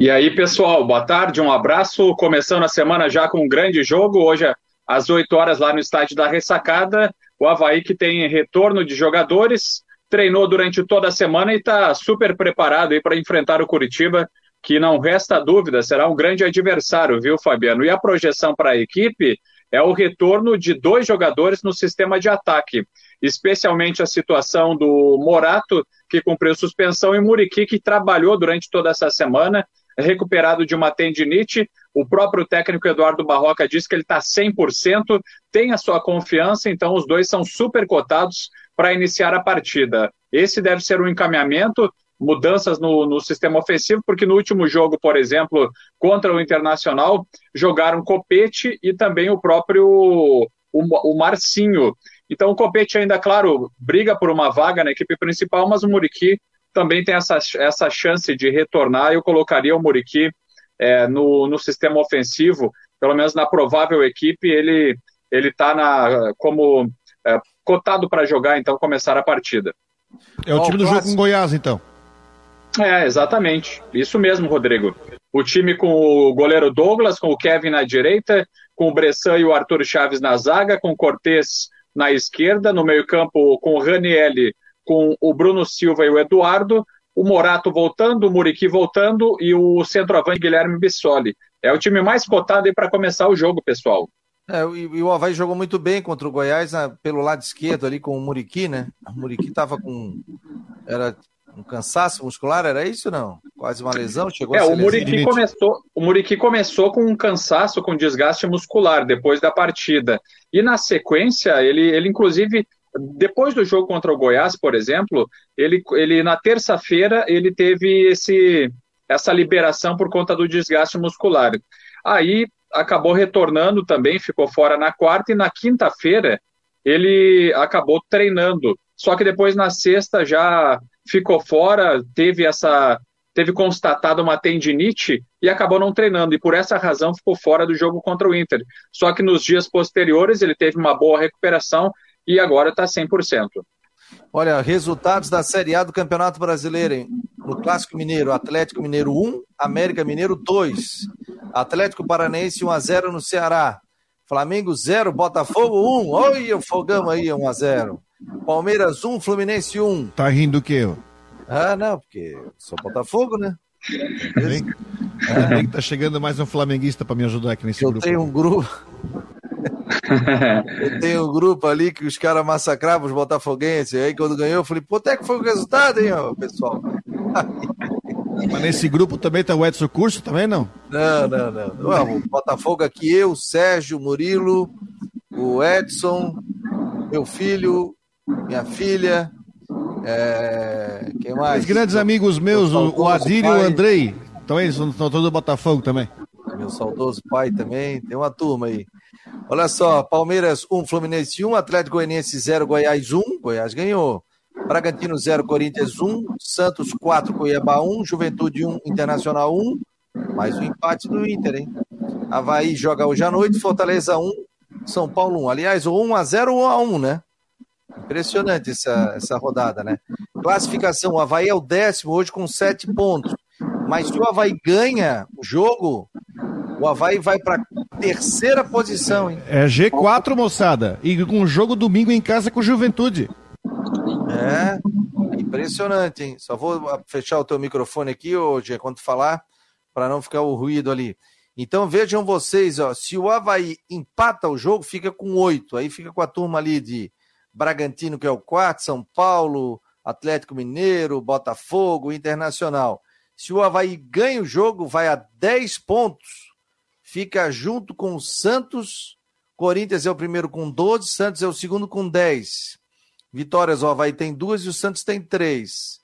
E aí, pessoal, boa tarde, um abraço. Começando a semana já com um grande jogo. Hoje é às 8 horas lá no estádio da Ressacada. O Havaí que tem retorno de jogadores, treinou durante toda a semana e está super preparado para enfrentar o Curitiba, que não resta dúvida, será um grande adversário, viu, Fabiano? E a projeção para a equipe é o retorno de dois jogadores no sistema de ataque, especialmente a situação do Morato, que cumpriu suspensão, e Muriqui, que trabalhou durante toda essa semana, recuperado de uma tendinite. O próprio técnico Eduardo Barroca disse que ele está 100%, tem a sua confiança, então os dois são super cotados para iniciar a partida. Esse deve ser um encaminhamento mudanças no, no, sistema ofensivo, porque no último jogo, por exemplo, contra o Internacional, jogaram Copete e também o próprio o, o Marcinho. Então o Copete ainda, claro, briga por uma vaga na equipe principal, mas o Muriqui também tem essa, essa chance de retornar. Eu colocaria o Muriqui é, no, no sistema ofensivo, pelo menos na provável equipe, ele ele está como é, cotado para jogar, então começar a partida. É o time do jogo com Goiás, então. É, exatamente. Isso mesmo, Rodrigo. O time com o goleiro Douglas, com o Kevin na direita, com o Bressan e o Arthur Chaves na zaga, com o Cortez na esquerda, no meio-campo com o Ranielli, com o Bruno Silva e o Eduardo, o Morato voltando, o Muriqui voltando e o centroavante Guilherme Bissoli. É o time mais cotado aí para começar o jogo, pessoal. É, e, e, o Havaí jogou muito bem contra o Goiás na, pelo lado esquerdo ali com o Muriqui, né? O Muriqui tava com. Era um cansaço muscular, era isso não? Quase uma lesão? Chegou é, o Muriqui começou, o Muriqui começou com um cansaço, com desgaste muscular depois da partida. E na sequência, ele, ele inclusive, depois do jogo contra o Goiás, por exemplo, ele, ele na terça-feira ele teve esse, essa liberação por conta do desgaste muscular. Aí acabou retornando também, ficou fora na quarta, e na quinta-feira ele acabou treinando. Só que depois na sexta já ficou fora, teve essa teve constatado uma tendinite e acabou não treinando, e por essa razão ficou fora do jogo contra o Inter. Só que nos dias posteriores ele teve uma boa recuperação e agora está 100%. Olha, resultados da Série A do Campeonato Brasileiro, hein? no Clássico Mineiro, Atlético Mineiro 1, América Mineiro 2, Atlético Paranaense 1 a 0 no Ceará, Flamengo 0, Botafogo 1, olha o fogão aí 1 a 0. Palmeiras 1, Fluminense 1. Tá rindo o quê? Ah, não, porque sou Botafogo, né? Bem, é. tá chegando mais um flamenguista para me ajudar aqui nesse eu grupo. Tenho um grupo. tenho um grupo ali que os caras massacravam os botafoguenses. Aí quando ganhou, eu falei, pô, até que foi o resultado, hein, ó, pessoal? Mas nesse grupo também tá o Edson Curso, também não? Não, não, não. não o Botafogo aqui, eu, Sérgio, Murilo, o Edson, meu filho, minha filha. É... Quem mais? Os grandes amigos meus, o, o Adílio e o Andrei. Então eles estão todos do Botafogo também. Meu saudoso pai também. Tem uma turma aí. Olha só, Palmeiras 1, Fluminense 1, Atlético Goianiense 0, Goiás 1. Goiás ganhou. Bragantino 0, Corinthians 1, Santos 4, Cuiabá 1, Juventude 1, Internacional 1. Mais um empate do Inter, hein? Havaí joga hoje à noite, Fortaleza 1, São Paulo 1. Aliás, o 1 a 0 1 a 1, né? Impressionante essa, essa rodada, né? Classificação: o Havaí é o décimo hoje com sete pontos. Mas se o Havaí ganha o jogo, o Havaí vai para terceira posição, hein? É G4, moçada. E com um jogo domingo em casa com Juventude. É, impressionante, hein? Só vou fechar o teu microfone aqui, hoje, quando falar, para não ficar o ruído ali. Então vejam vocês, ó, se o Havaí empata o jogo, fica com oito. Aí fica com a turma ali de Bragantino, que é o quarto, São Paulo, Atlético Mineiro, Botafogo, Internacional. Se o Havaí ganha o jogo, vai a 10 pontos, fica junto com o Santos. Corinthians é o primeiro com 12, Santos é o segundo com 10. Vitórias, o Havaí tem duas e o Santos tem três.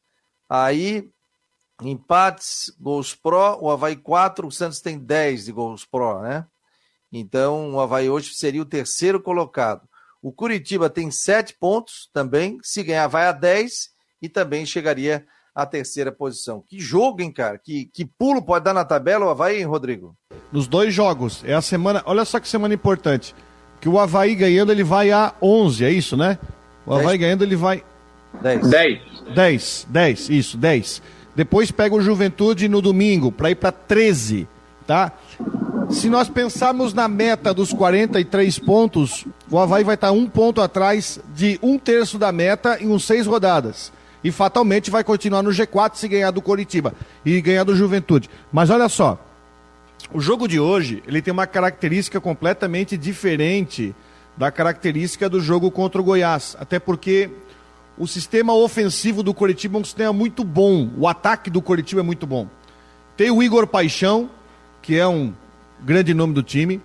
Aí, empates, gols pró, o Havaí 4, o Santos tem 10 de gols pró, né? Então, o Havaí hoje seria o terceiro colocado. O Curitiba tem sete pontos também. Se ganhar, vai a 10 e também chegaria à terceira posição. Que jogo, hein, cara? Que, que pulo pode dar na tabela o Havaí, hein, Rodrigo? Nos dois jogos. É a semana. Olha só que semana importante. Que o Havaí ganhando, ele vai a 11, é isso, né? O Havaí dez. ganhando, ele vai. 10. 10. 10, 10, isso, 10. Depois pega o Juventude no domingo, para ir para 13, tá? Se nós pensarmos na meta dos 43 pontos, o Havaí vai estar um ponto atrás de um terço da meta em uns seis rodadas. e fatalmente vai continuar no G4 se ganhar do Coritiba e ganhar do Juventude. Mas olha só, o jogo de hoje, ele tem uma característica completamente diferente da característica do jogo contra o Goiás, até porque o sistema ofensivo do Coritiba é um sistema muito bom, o ataque do Coritiba é muito bom. Tem o Igor Paixão, que é um grande nome do time.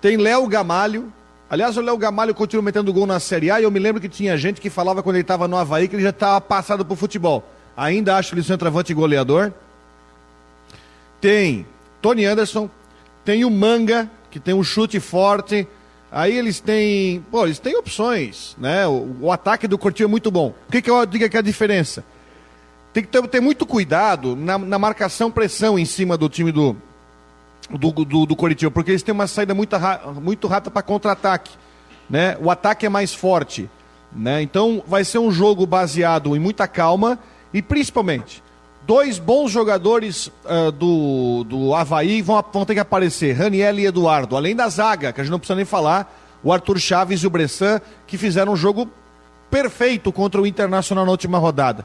Tem Léo Gamalho. Aliás, o Léo Gamalho continua metendo gol na Série A e eu me lembro que tinha gente que falava quando ele estava no Havaí que ele já estava passado pro futebol. Ainda acho ele centroavante e goleador. Tem Tony Anderson, tem o Manga, que tem um chute forte. Aí eles têm. Pô, eles têm opções, né? O, o ataque do Cortinho é muito bom. O que, que eu digo que é a diferença? Tem que ter, ter muito cuidado na, na, marcação pressão em cima do time do, do, do, do Coritiba, porque eles têm uma saída muito, muito rápida para contra-ataque. Né? O ataque é mais forte. Né? Então vai ser um jogo baseado em muita calma e principalmente dois bons jogadores uh, do, do Havaí vão, vão ter que aparecer, Raniel e Eduardo, além da zaga, que a gente não precisa nem falar, o Arthur Chaves e o Bressan, que fizeram um jogo perfeito contra o Internacional na última rodada.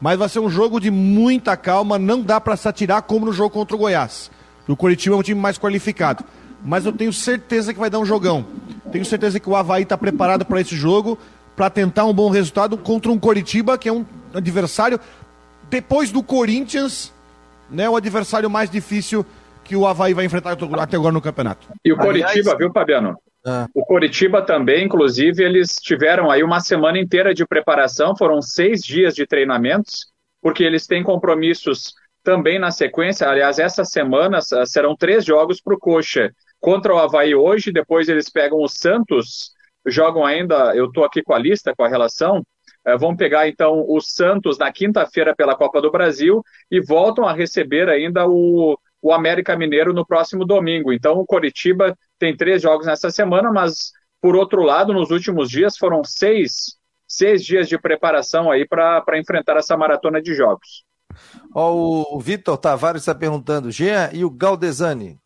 Mas vai ser um jogo de muita calma, não dá para se atirar como no jogo contra o Goiás. O Curitiba é um time mais qualificado. Mas eu tenho certeza que vai dar um jogão. Tenho certeza que o Havaí está preparado para esse jogo, para tentar um bom resultado contra um Coritiba, que é um adversário, depois do Corinthians, né, o adversário mais difícil que o Havaí vai enfrentar até agora no campeonato. E o Coritiba, viu, Fabiano? Ah. O Coritiba também, inclusive, eles tiveram aí uma semana inteira de preparação, foram seis dias de treinamentos, porque eles têm compromissos também na sequência. Aliás, essa semana ah, serão três jogos para o Coxa. Contra o Havaí hoje, depois eles pegam o Santos, jogam ainda, eu estou aqui com a lista, com a relação, vão pegar então o Santos na quinta-feira pela Copa do Brasil e voltam a receber ainda o, o América Mineiro no próximo domingo. Então o Coritiba tem três jogos nessa semana, mas por outro lado, nos últimos dias foram seis, seis dias de preparação aí para enfrentar essa maratona de jogos. Ó, o Vitor Tavares está perguntando, Jean e o Galdesani?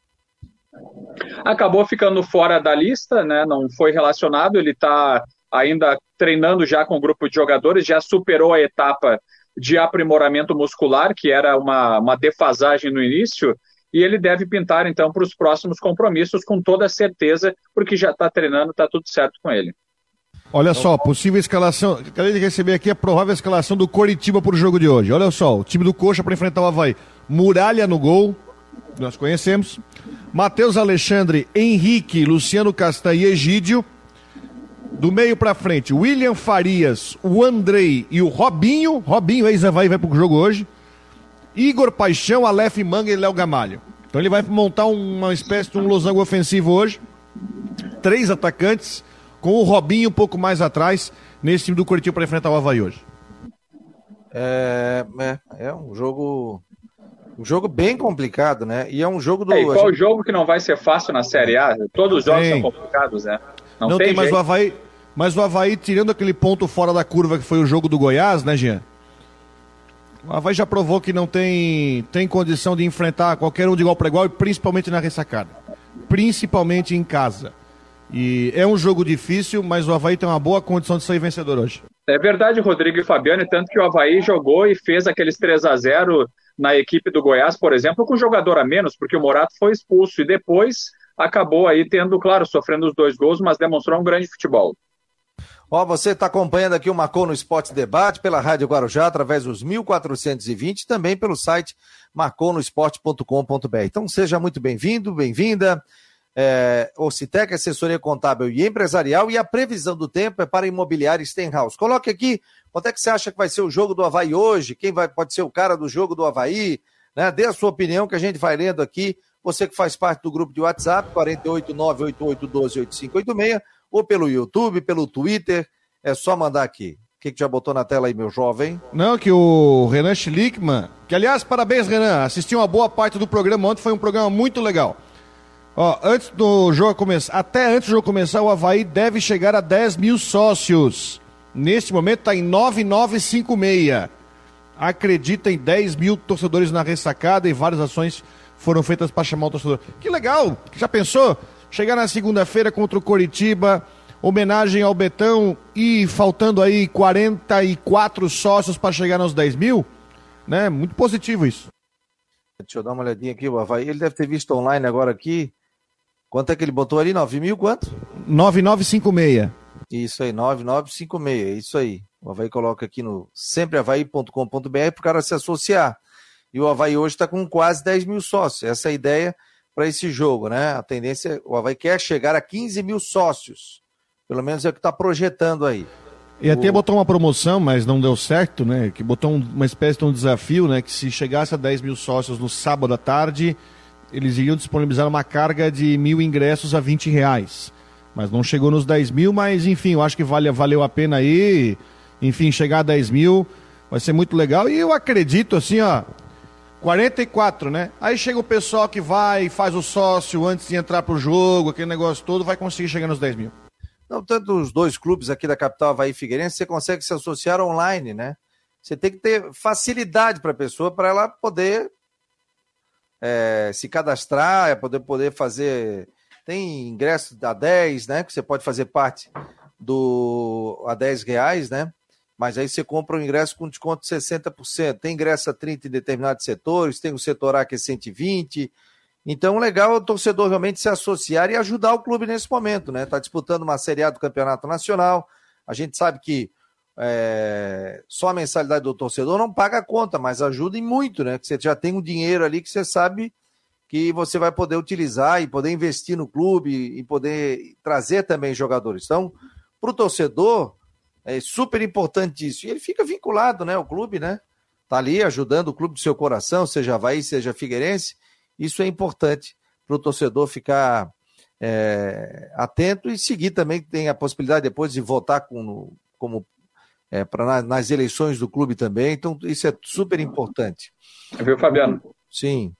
Acabou ficando fora da lista, né? Não foi relacionado, ele está ainda treinando já com o grupo de jogadores, já superou a etapa de aprimoramento muscular, que era uma, uma defasagem no início, e ele deve pintar então para os próximos compromissos com toda certeza, porque já está treinando, está tudo certo com ele. Olha só, possível escalação. Acabei de receber aqui a provável escalação do Coritiba para o jogo de hoje. Olha só, o time do Coxa para enfrentar o Havaí. Muralha no gol, nós conhecemos. Matheus Alexandre, Henrique, Luciano Castanha e Egídio. Do meio para frente, William Farias, o Andrei e o Robinho. Robinho, ex-Havaí, vai para o jogo hoje. Igor Paixão, Aleph Manga e Léo Gamalho. Então ele vai montar uma espécie de um losango ofensivo hoje. Três atacantes, com o Robinho um pouco mais atrás, nesse time do Curitiba para enfrentar o Havaí hoje. É, é, é, um jogo. Um jogo bem complicado, né? E é um jogo do. É, e qual gente... jogo que não vai ser fácil na Série A? Todos os jogos tem. são complicados, né? Não, não tem, tem mas o Havaí. Mas o Havaí, tirando aquele ponto fora da curva que foi o jogo do Goiás, né, Jean? O Havaí já provou que não tem, tem condição de enfrentar qualquer um de igual para igual, e principalmente na ressacada. Principalmente em casa. E é um jogo difícil, mas o Havaí tem uma boa condição de sair vencedor hoje. É verdade, Rodrigo e Fabiano, tanto que o Havaí jogou e fez aqueles 3 a 0 na equipe do Goiás, por exemplo, com jogador a menos, porque o Morato foi expulso e depois acabou aí tendo, claro, sofrendo os dois gols, mas demonstrou um grande futebol. Ó, você está acompanhando aqui o Marcou no Esporte Debate pela Rádio Guarujá, através dos 1420 e também pelo site marconosport.com.br. Então seja muito bem-vindo, bem-vinda. É, Ocitec, assessoria contábil e empresarial, e a previsão do tempo é para imobiliário Stenhouse. Coloque aqui quanto é que você acha que vai ser o jogo do Havaí hoje, quem vai, pode ser o cara do jogo do Havaí, né? Dê a sua opinião que a gente vai lendo aqui. Você que faz parte do grupo de WhatsApp, 48988128586, ou pelo YouTube, pelo Twitter. É só mandar aqui. O que, que já botou na tela aí, meu jovem? Não, que o Renan Schlickman, que aliás, parabéns, Renan, assistiu uma boa parte do programa ontem, foi um programa muito legal. Ó, antes do jogo começar, até antes do jogo começar, o Havaí deve chegar a 10 mil sócios. Neste momento está em 9956. Acredita em 10 mil torcedores na ressacada e várias ações foram feitas para chamar o torcedor. Que legal! Já pensou? Chegar na segunda-feira contra o Coritiba, homenagem ao Betão e faltando aí 44 sócios para chegar nos 10 mil, né? Muito positivo isso. Deixa eu dar uma olhadinha aqui, o Havaí. Ele deve ter visto online agora aqui. Quanto é que ele botou ali? 9 mil quanto? 9956. Isso aí, 9956, isso aí. O Havaí coloca aqui no semprehavaí.com.br para o cara se associar. E o Havaí hoje está com quase 10 mil sócios. Essa é a ideia para esse jogo, né? A tendência, o Havaí quer chegar a 15 mil sócios. Pelo menos é o que está projetando aí. E até o... botou uma promoção, mas não deu certo, né? Que botou uma espécie de um desafio, né? Que se chegasse a 10 mil sócios no sábado à tarde, eles iriam disponibilizar uma carga de mil ingressos a 20 reais. Mas não chegou nos 10 mil, mas enfim, eu acho que vale, valeu a pena aí. Enfim, chegar a 10 mil vai ser muito legal. E eu acredito, assim, ó, 44, né? Aí chega o pessoal que vai, faz o sócio antes de entrar pro jogo, aquele negócio todo, vai conseguir chegar nos 10 mil. Não, tanto os dois clubes aqui da capital, Havaí e Figueirense, você consegue se associar online, né? Você tem que ter facilidade para a pessoa, para ela poder é, se cadastrar, é poder, poder fazer. Tem ingresso a 10, né? Que você pode fazer parte do a 10 reais, né? Mas aí você compra o um ingresso com desconto de 60%. Tem ingresso a 30 em determinados setores, tem o setor A que é 120. Então, legal é o torcedor realmente se associar e ajudar o clube nesse momento, né? Está disputando uma Série A do Campeonato Nacional. A gente sabe que é, só a mensalidade do torcedor não paga a conta, mas ajuda em muito, né? Que você já tem um dinheiro ali que você sabe que você vai poder utilizar e poder investir no clube e poder trazer também jogadores. Então, para o torcedor, é super importante isso. E ele fica vinculado, né? O clube, né? Tá ali ajudando o clube do seu coração, seja Havaí, seja Figueirense. Isso é importante para o torcedor ficar é, atento e seguir também, tem a possibilidade depois de votar com, como é, para nas eleições do clube também. Então, isso é super importante. Viu, Fabiano? Sim.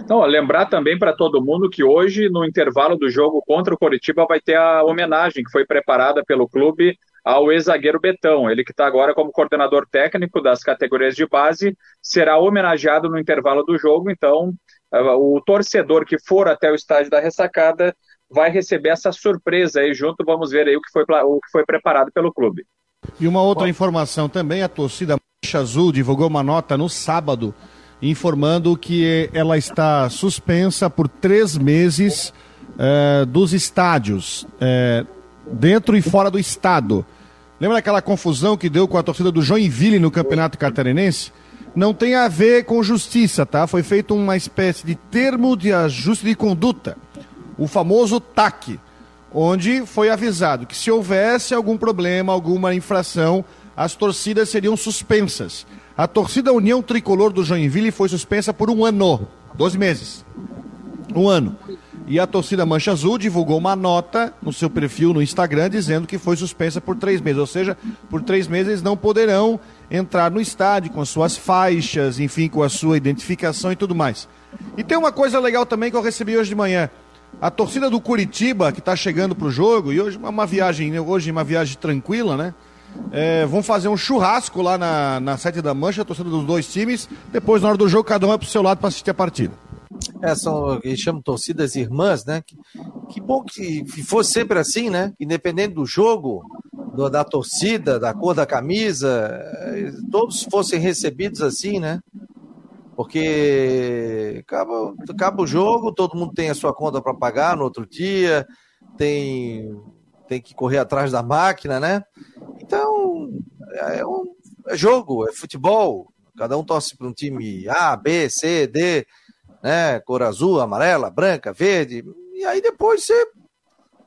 Então, lembrar também para todo mundo que hoje, no intervalo do jogo contra o Coritiba, vai ter a homenagem que foi preparada pelo clube ao ex-zagueiro Betão. Ele que está agora como coordenador técnico das categorias de base, será homenageado no intervalo do jogo. Então, eh, o torcedor que for até o estádio da ressacada vai receber essa surpresa aí junto. Vamos ver aí o que foi, o que foi preparado pelo clube. E uma outra informação também: a torcida Mancha Azul divulgou uma nota no sábado informando que ela está suspensa por três meses eh, dos estádios, eh, dentro e fora do estado. Lembra aquela confusão que deu com a torcida do Joinville no Campeonato Catarinense? Não tem a ver com justiça, tá? Foi feito uma espécie de termo de ajuste de conduta, o famoso TAC, onde foi avisado que se houvesse algum problema, alguma infração, as torcidas seriam suspensas. A torcida União Tricolor do Joinville foi suspensa por um ano, 12 meses. Um ano. E a torcida Mancha Azul divulgou uma nota no seu perfil no Instagram dizendo que foi suspensa por três meses. Ou seja, por três meses eles não poderão entrar no estádio com as suas faixas, enfim, com a sua identificação e tudo mais. E tem uma coisa legal também que eu recebi hoje de manhã. A torcida do Curitiba, que está chegando para o jogo, e hoje uma viagem, né, hoje uma viagem tranquila, né? É, vão fazer um churrasco lá na, na sete da Mancha, a torcida dos dois times. Depois, na hora do jogo, cada um vai para o seu lado para assistir a partida. É, são, eles chamam torcidas irmãs, né? Que, que bom que fosse sempre assim, né? Independente do jogo, do, da torcida, da cor da camisa, eh, todos fossem recebidos assim, né? Porque acaba, acaba o jogo, todo mundo tem a sua conta para pagar no outro dia, tem, tem que correr atrás da máquina, né? Então, é, um, é jogo, é futebol. Cada um torce para um time A, B, C, D né? Cor azul, amarela, branca, verde. E aí depois você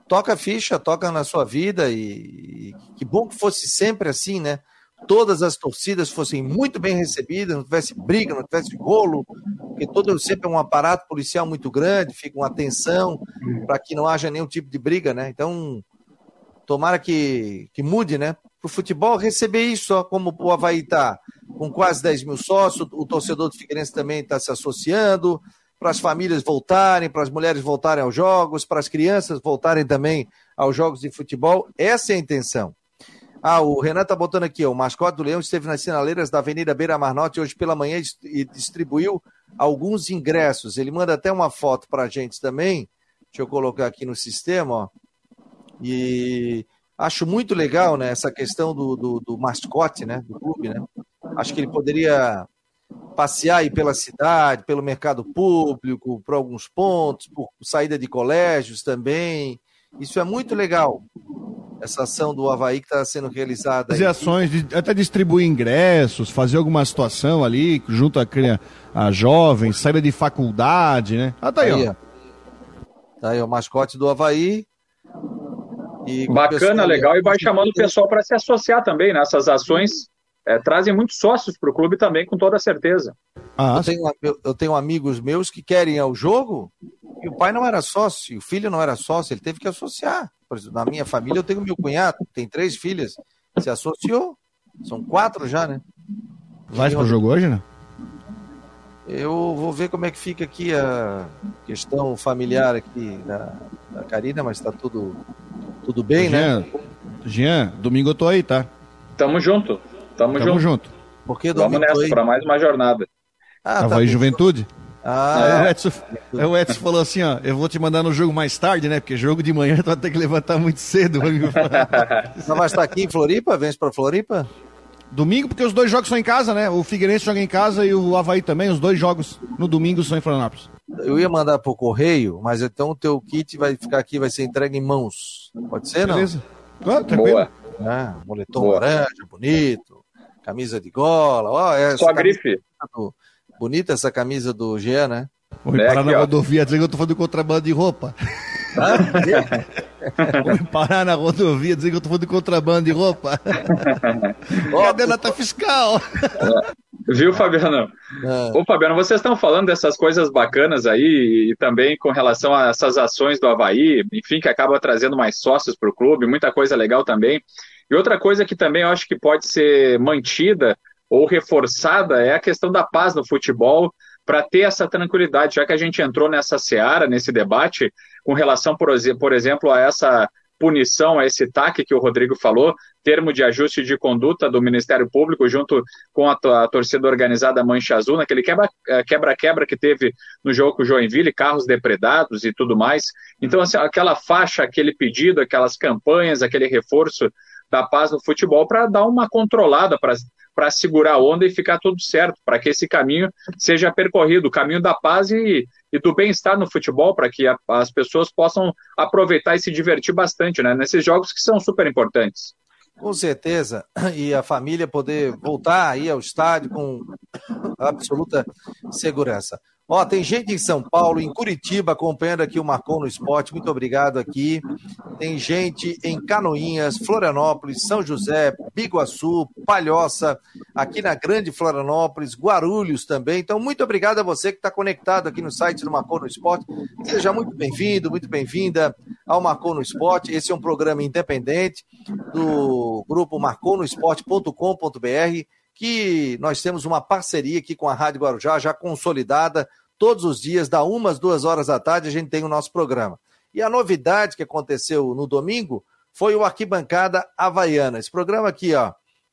toca a ficha, toca na sua vida e, e que bom que fosse sempre assim, né? Todas as torcidas fossem muito bem recebidas, não tivesse briga, não tivesse rolo, porque todo sempre é um aparato policial muito grande, fica uma atenção para que não haja nenhum tipo de briga, né? Então, tomara que, que mude, né? Para o futebol receber isso, ó, como o Havaí está com quase 10 mil sócios, o torcedor do Figueirense também está se associando, para as famílias voltarem, para as mulheres voltarem aos jogos, para as crianças voltarem também aos jogos de futebol. Essa é a intenção. Ah, o Renan está botando aqui, o mascote do Leão esteve nas sinaleiras da Avenida Beira Mar Norte hoje pela manhã e distribuiu alguns ingressos. Ele manda até uma foto para a gente também. Deixa eu colocar aqui no sistema, ó. E acho muito legal né, essa questão do, do, do mascote né, do clube. Né? Acho que ele poderia passear aí pela cidade, pelo mercado público, por alguns pontos, por saída de colégios também. Isso é muito legal. Essa ação do Havaí que está sendo realizada. Fazer ações, de, até distribuir ingressos, fazer alguma situação ali, junto a, a jovens, saída de faculdade, né? Ah, tá aí, aí ó. Tá aí o mascote do Havaí. E Bacana, legal, e vai chamando o pessoal para se associar também nessas né? ações é, trazem muitos sócios para o clube também, com toda certeza. Ah, eu, tenho, eu, tenho, amigos meus que querem ir ao jogo e o pai não era sócio, o filho não era sócio, ele teve que associar. Por exemplo, na minha família eu tenho meu cunhado, tem três filhas, se associou. São quatro já, né? Vai para o jogo hoje, né? Eu vou ver como é que fica aqui a questão familiar aqui da, da Karina, mas está tudo, tudo bem, Jean, né? Jean, domingo eu tô aí, tá? Tamo junto. Tamo, Tamo junto. junto. Porque Vamos nessa, para mais uma jornada. Ah, tá Juventude? Ah, é. o, Edson, o Edson falou assim, ó, eu vou te mandar no jogo mais tarde, né? Porque jogo de manhã tu vai ter que levantar muito cedo. Você vai estar aqui em Floripa? Vem para Floripa? Domingo, porque os dois jogos são em casa, né? O Figueirense joga em casa e o Havaí também. Os dois jogos no domingo são em Florianópolis. Eu ia mandar pro correio, mas então o teu kit vai ficar aqui, vai ser entregue em mãos. Pode ser, não? Beleza. Ah, Boa. Ah, moletom Boa. laranja, bonito camisa de gola. Ó, é Só a grife. Do... Bonita essa camisa do Jean, né? Vou é parar aqui, na rodovia dizer que eu tô falando de contrabando de roupa. Vou parar na rodovia dizer que eu tô falando de contrabando de roupa. Cadê a nota fiscal? Viu, Fabiano? É. Ô, Fabiano, vocês estão falando dessas coisas bacanas aí e também com relação a essas ações do Havaí, enfim, que acaba trazendo mais sócios para o clube, muita coisa legal também. E outra coisa que também eu acho que pode ser mantida ou reforçada é a questão da paz no futebol, para ter essa tranquilidade, já que a gente entrou nessa seara, nesse debate, com relação, por, exemplo, a essa punição, a esse TAC que o Rodrigo falou, termo de ajuste de conduta do Ministério Público junto com a, a torcida organizada Mancha Azul, naquele é, quebra-quebra que teve no jogo com o Joinville, carros depredados e tudo mais. Então, assim, aquela faixa, aquele pedido, aquelas campanhas, aquele reforço da paz no futebol para dar uma controlada, para segurar a onda e ficar tudo certo, para que esse caminho seja percorrido, o caminho da paz e, e do bem-estar no futebol, para que a, as pessoas possam aproveitar e se divertir bastante, né? Nesses jogos que são super importantes. Com certeza, e a família poder voltar aí ao estádio com absoluta segurança. Ó, tem gente em São Paulo, em Curitiba, acompanhando aqui o Marcon no Esporte. Muito obrigado aqui. Tem gente em Canoinhas, Florianópolis, São José, Biguaçu, Palhoça, aqui na Grande Florianópolis, Guarulhos também. Então, muito obrigado a você que está conectado aqui no site do Marcon no Esporte. Seja muito bem-vindo, muito bem-vinda ao Marcon no Esporte. Esse é um programa independente do grupo marconosport.com.br que nós temos uma parceria aqui com a Rádio Guarujá, já consolidada, todos os dias, da umas duas horas da tarde, a gente tem o nosso programa. E a novidade que aconteceu no domingo foi o Arquibancada Havaiana. Esse programa aqui, ó,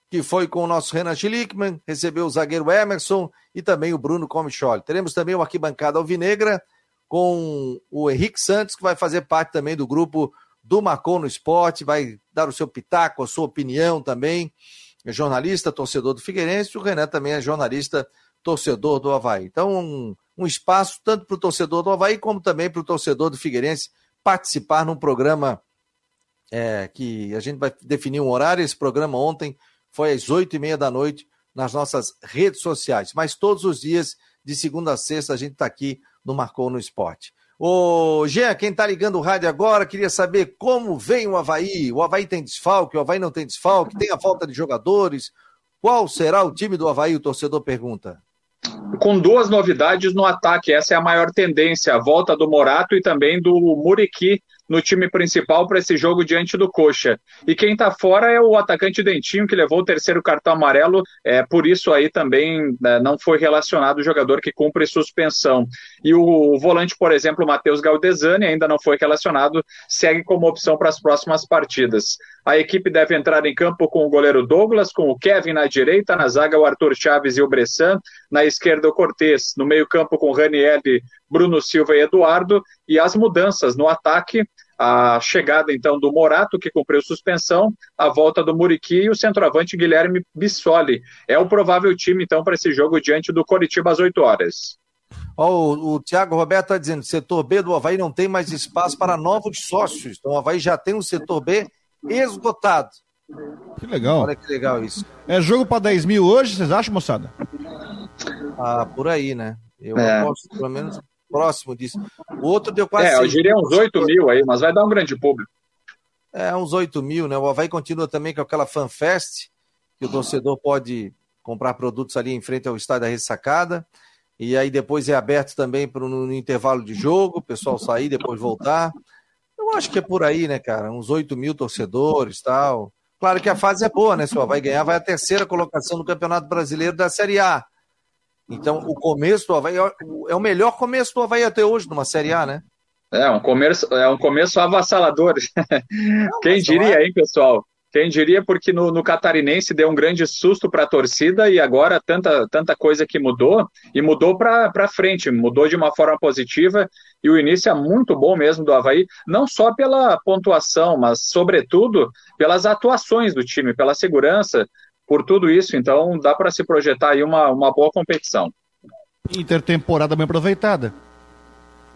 que foi com o nosso Renan Schlickman, recebeu o zagueiro Emerson e também o Bruno Comicholi. Teremos também o Arquibancada Alvinegra com o Henrique Santos, que vai fazer parte também do grupo do Marcon no Esporte, vai dar o seu pitaco, a sua opinião também jornalista, torcedor do Figueirense, o Renan também é jornalista, torcedor do Havaí. Então, um, um espaço tanto para o torcedor do Havaí como também para o torcedor do Figueirense participar num programa é, que a gente vai definir um horário. Esse programa ontem foi às oito e meia da noite nas nossas redes sociais. Mas todos os dias, de segunda a sexta, a gente está aqui no Marcou no Esporte. Ô, Jean, quem tá ligando o rádio agora, queria saber como vem o Havaí. O Havaí tem desfalque, o Havaí não tem desfalque, tem a falta de jogadores. Qual será o time do Havaí? O torcedor pergunta. Com duas novidades no ataque, essa é a maior tendência: a volta do Morato e também do Muriqui no time principal para esse jogo diante do Coxa. E quem está fora é o atacante Dentinho, que levou o terceiro cartão amarelo, é, por isso aí também né, não foi relacionado o jogador que cumpre suspensão. E o volante, por exemplo, Matheus Galdesani, ainda não foi relacionado, segue como opção para as próximas partidas. A equipe deve entrar em campo com o goleiro Douglas, com o Kevin na direita, na zaga o Arthur Chaves e o Bressan, na esquerda o Cortez, no meio campo com o Raniel, Bruno Silva e Eduardo, e as mudanças no ataque, a chegada então do Morato, que cumpriu suspensão, a volta do Muriqui e o centroavante Guilherme Bissoli. É o provável time então para esse jogo diante do Coritiba às 8 horas. Ó, o, o Tiago Roberto está dizendo: setor B do Havaí não tem mais espaço para novos sócios. Então o Havaí já tem um setor B esgotado. Que legal. Olha que legal isso. É jogo para 10 mil hoje, vocês acham, moçada? Ah, por aí, né? Eu é. aposto pelo menos próximo disso. O outro deu quase. É, eu diria uns 8 mil aí, mas vai dar um grande público. É, uns 8 mil, né? O Havaí continua também com aquela FanFest, que o torcedor pode comprar produtos ali em frente ao estádio da Ressacada. E aí depois é aberto também para no intervalo de jogo, o pessoal sair, depois voltar. Eu acho que é por aí, né, cara? Uns 8 mil torcedores tal. Claro que a fase é boa, né? Se o vai ganhar, vai a terceira colocação no Campeonato Brasileiro da Série A. Então, o começo do Havaí é o melhor começo do Havaí até hoje numa Série A, né? É um começo, é um começo avassalador. Não, Quem diria, é... hein, pessoal? Quem diria, porque no, no Catarinense deu um grande susto para a torcida e agora tanta, tanta coisa que mudou, e mudou para frente, mudou de uma forma positiva, e o início é muito bom mesmo do Havaí, não só pela pontuação, mas sobretudo pelas atuações do time, pela segurança, por tudo isso, então dá para se projetar aí uma, uma boa competição. Intertemporada bem aproveitada.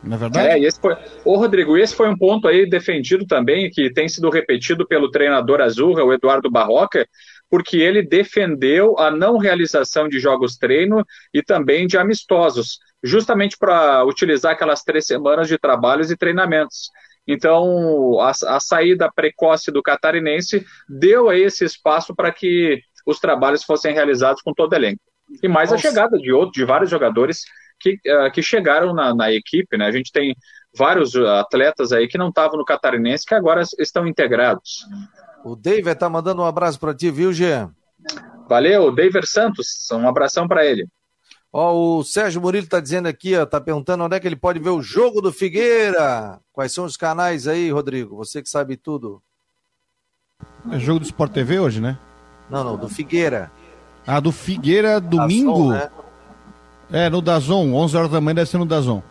Não é verdade? É, esse foi. Ô, Rodrigo, esse foi um ponto aí defendido também, que tem sido repetido pelo treinador azul, o Eduardo Barroca, porque ele defendeu a não realização de jogos treino e também de amistosos, justamente para utilizar aquelas três semanas de trabalhos e treinamentos. Então, a, a saída precoce do catarinense deu aí esse espaço para que os trabalhos fossem realizados com todo elenco. E mais Nossa. a chegada de outros, de vários jogadores que, uh, que chegaram na, na, equipe, né? A gente tem vários atletas aí que não estavam no Catarinense que agora estão integrados. O David tá mandando um abraço para ti, viu, Jean? Valeu, David Santos, um abração para ele. Ó, o Sérgio Murilo tá dizendo aqui, ó, tá perguntando onde é que ele pode ver o jogo do Figueira. Quais são os canais aí, Rodrigo? Você que sabe tudo. É jogo do Sport TV hoje, né? Não, não, do Figueira. Ah, do Figueira, domingo? né? É, no Dazon, 11 horas da manhã deve ser no Dazon.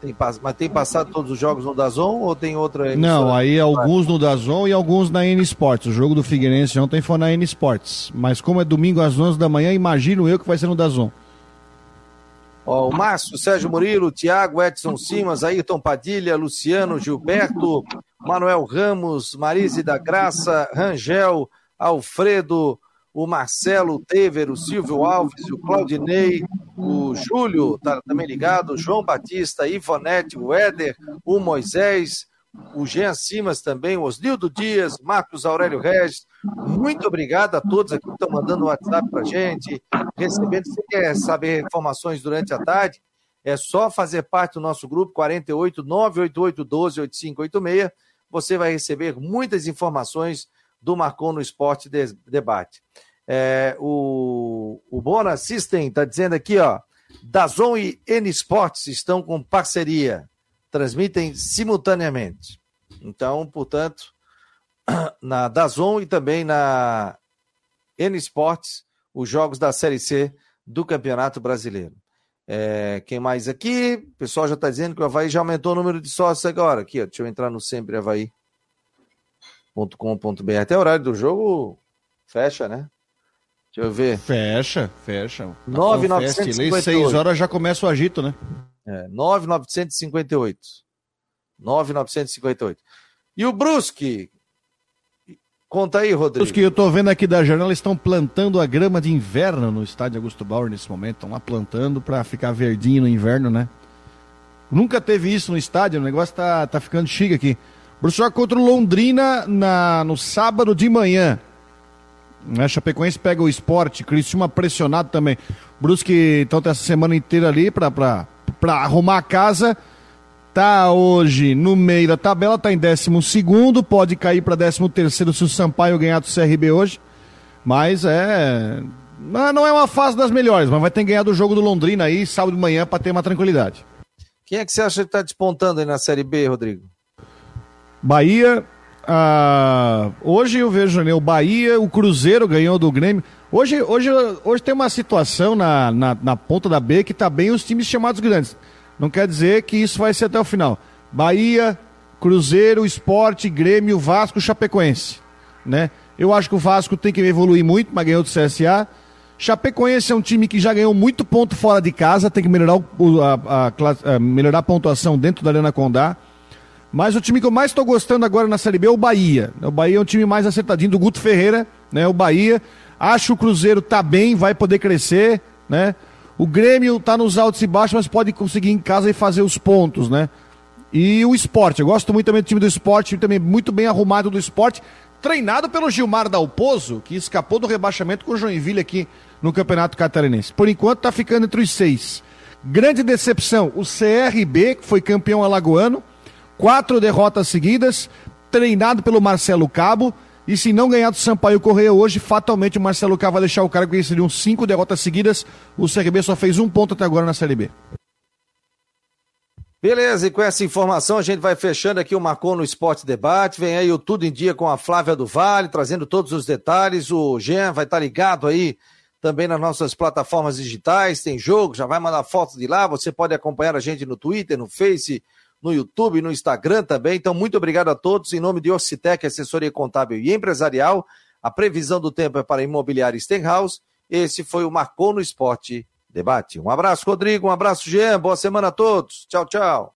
Tem, mas tem passado todos os jogos no Dazon ou tem outra? Não, aí alguns no Dazon e alguns na N Sports. O jogo do Figueirense ontem foi na N Sports. Mas como é domingo às 11 da manhã, imagino eu que vai ser no Dazon. Ó, o Márcio, Sérgio Murilo, Thiago, Edson Simas, Ayrton Padilha, Luciano, Gilberto, Manuel Ramos, Marise da Graça, Rangel, Alfredo, o Marcelo, o Tever, o Silvio Alves, o Claudinei, o Júlio, tá também ligado, o João Batista, Ivonete, o Éder, o Moisés, o Jean Simas também, o Osnildo Dias, Marcos Aurélio Regis. Muito obrigado a todos aqui que estão mandando o WhatsApp para gente, recebendo. Se quer saber informações durante a tarde, é só fazer parte do nosso grupo 48 988 12 8586. Você vai receber muitas informações do Marcon no Esporte Debate. É, o, o Bona System está dizendo aqui, ó. Dazon e N Sports estão com parceria, transmitem simultaneamente. Então, portanto, na Dazon e também na N Sports, os jogos da Série C do Campeonato Brasileiro. É, quem mais aqui? O pessoal já está dizendo que o Havaí já aumentou o número de sócios agora. Aqui, ó, deixa eu entrar no sempre Havaí.com.br. Até o horário do jogo fecha, né? Deixa eu ver. Fecha, fecha. 9,958. 6 horas já começa o agito, né? É, 9,958. 9,958. E o Brusque? Conta aí, Rodrigo. Os que eu tô vendo aqui da janela estão plantando a grama de inverno no estádio Augusto Bauer nesse momento. Estão lá plantando para ficar verdinho no inverno, né? Nunca teve isso no estádio, o negócio tá, tá ficando chique aqui. Brusque contra o Londrina na, no sábado de manhã. Né? Chapecoense pega o esporte, Criciúma pressionado também. Brusque, então, tá essa semana inteira ali para arrumar a casa. Tá hoje no meio da tabela, tá em 12, pode cair para 13 se o Sampaio ganhar do CRB hoje. Mas é. Não é uma fase das melhores, mas vai ter que ganhar do jogo do Londrina aí, sábado de manhã, para ter uma tranquilidade. Quem é que você acha que tá despontando aí na Série B, Rodrigo? Bahia, ah, hoje eu vejo né, o Bahia, o Cruzeiro ganhou do Grêmio. Hoje, hoje, hoje tem uma situação na, na, na ponta da B que está bem os times chamados grandes. Não quer dizer que isso vai ser até o final. Bahia, Cruzeiro, Esporte, Grêmio, Vasco, Chapecoense, né? Eu acho que o Vasco tem que evoluir muito, mas ganhou do CSA. Chapecoense é um time que já ganhou muito ponto fora de casa, tem que melhorar, o, a, a, a, melhorar a pontuação dentro da Arena Condá. Mas o time que eu mais estou gostando agora na Série B é o Bahia. O Bahia é um time mais acertadinho do Guto Ferreira, né? O Bahia. Acho o Cruzeiro tá bem, vai poder crescer, né? O Grêmio tá nos altos e baixos, mas pode conseguir em casa e fazer os pontos, né? E o esporte, eu gosto muito também do time do esporte, também muito bem arrumado do esporte, treinado pelo Gilmar Dalpozo, que escapou do rebaixamento com o Joinville aqui no Campeonato Catarinense. Por enquanto tá ficando entre os seis. Grande decepção, o CRB, que foi campeão alagoano, quatro derrotas seguidas, treinado pelo Marcelo Cabo, e se não ganhar do Sampaio Correia hoje, fatalmente o Marcelo Cabo vai deixar o cara que seriam cinco derrotas seguidas. O CRB só fez um ponto até agora na Série B. Beleza, e com essa informação a gente vai fechando aqui o Marcou no Esporte Debate. Vem aí o Tudo em Dia com a Flávia do Vale, trazendo todos os detalhes. O Jean vai estar ligado aí também nas nossas plataformas digitais. Tem jogo, já vai mandar fotos de lá. Você pode acompanhar a gente no Twitter, no Face, no YouTube, no Instagram também. Então, muito obrigado a todos. Em nome de Ocitec, assessoria contábil e empresarial, a previsão do tempo é para imobiliário Stenhouse. Esse foi o Marcou no Esporte Debate. Um abraço, Rodrigo. Um abraço, Jean. Boa semana a todos. Tchau, tchau.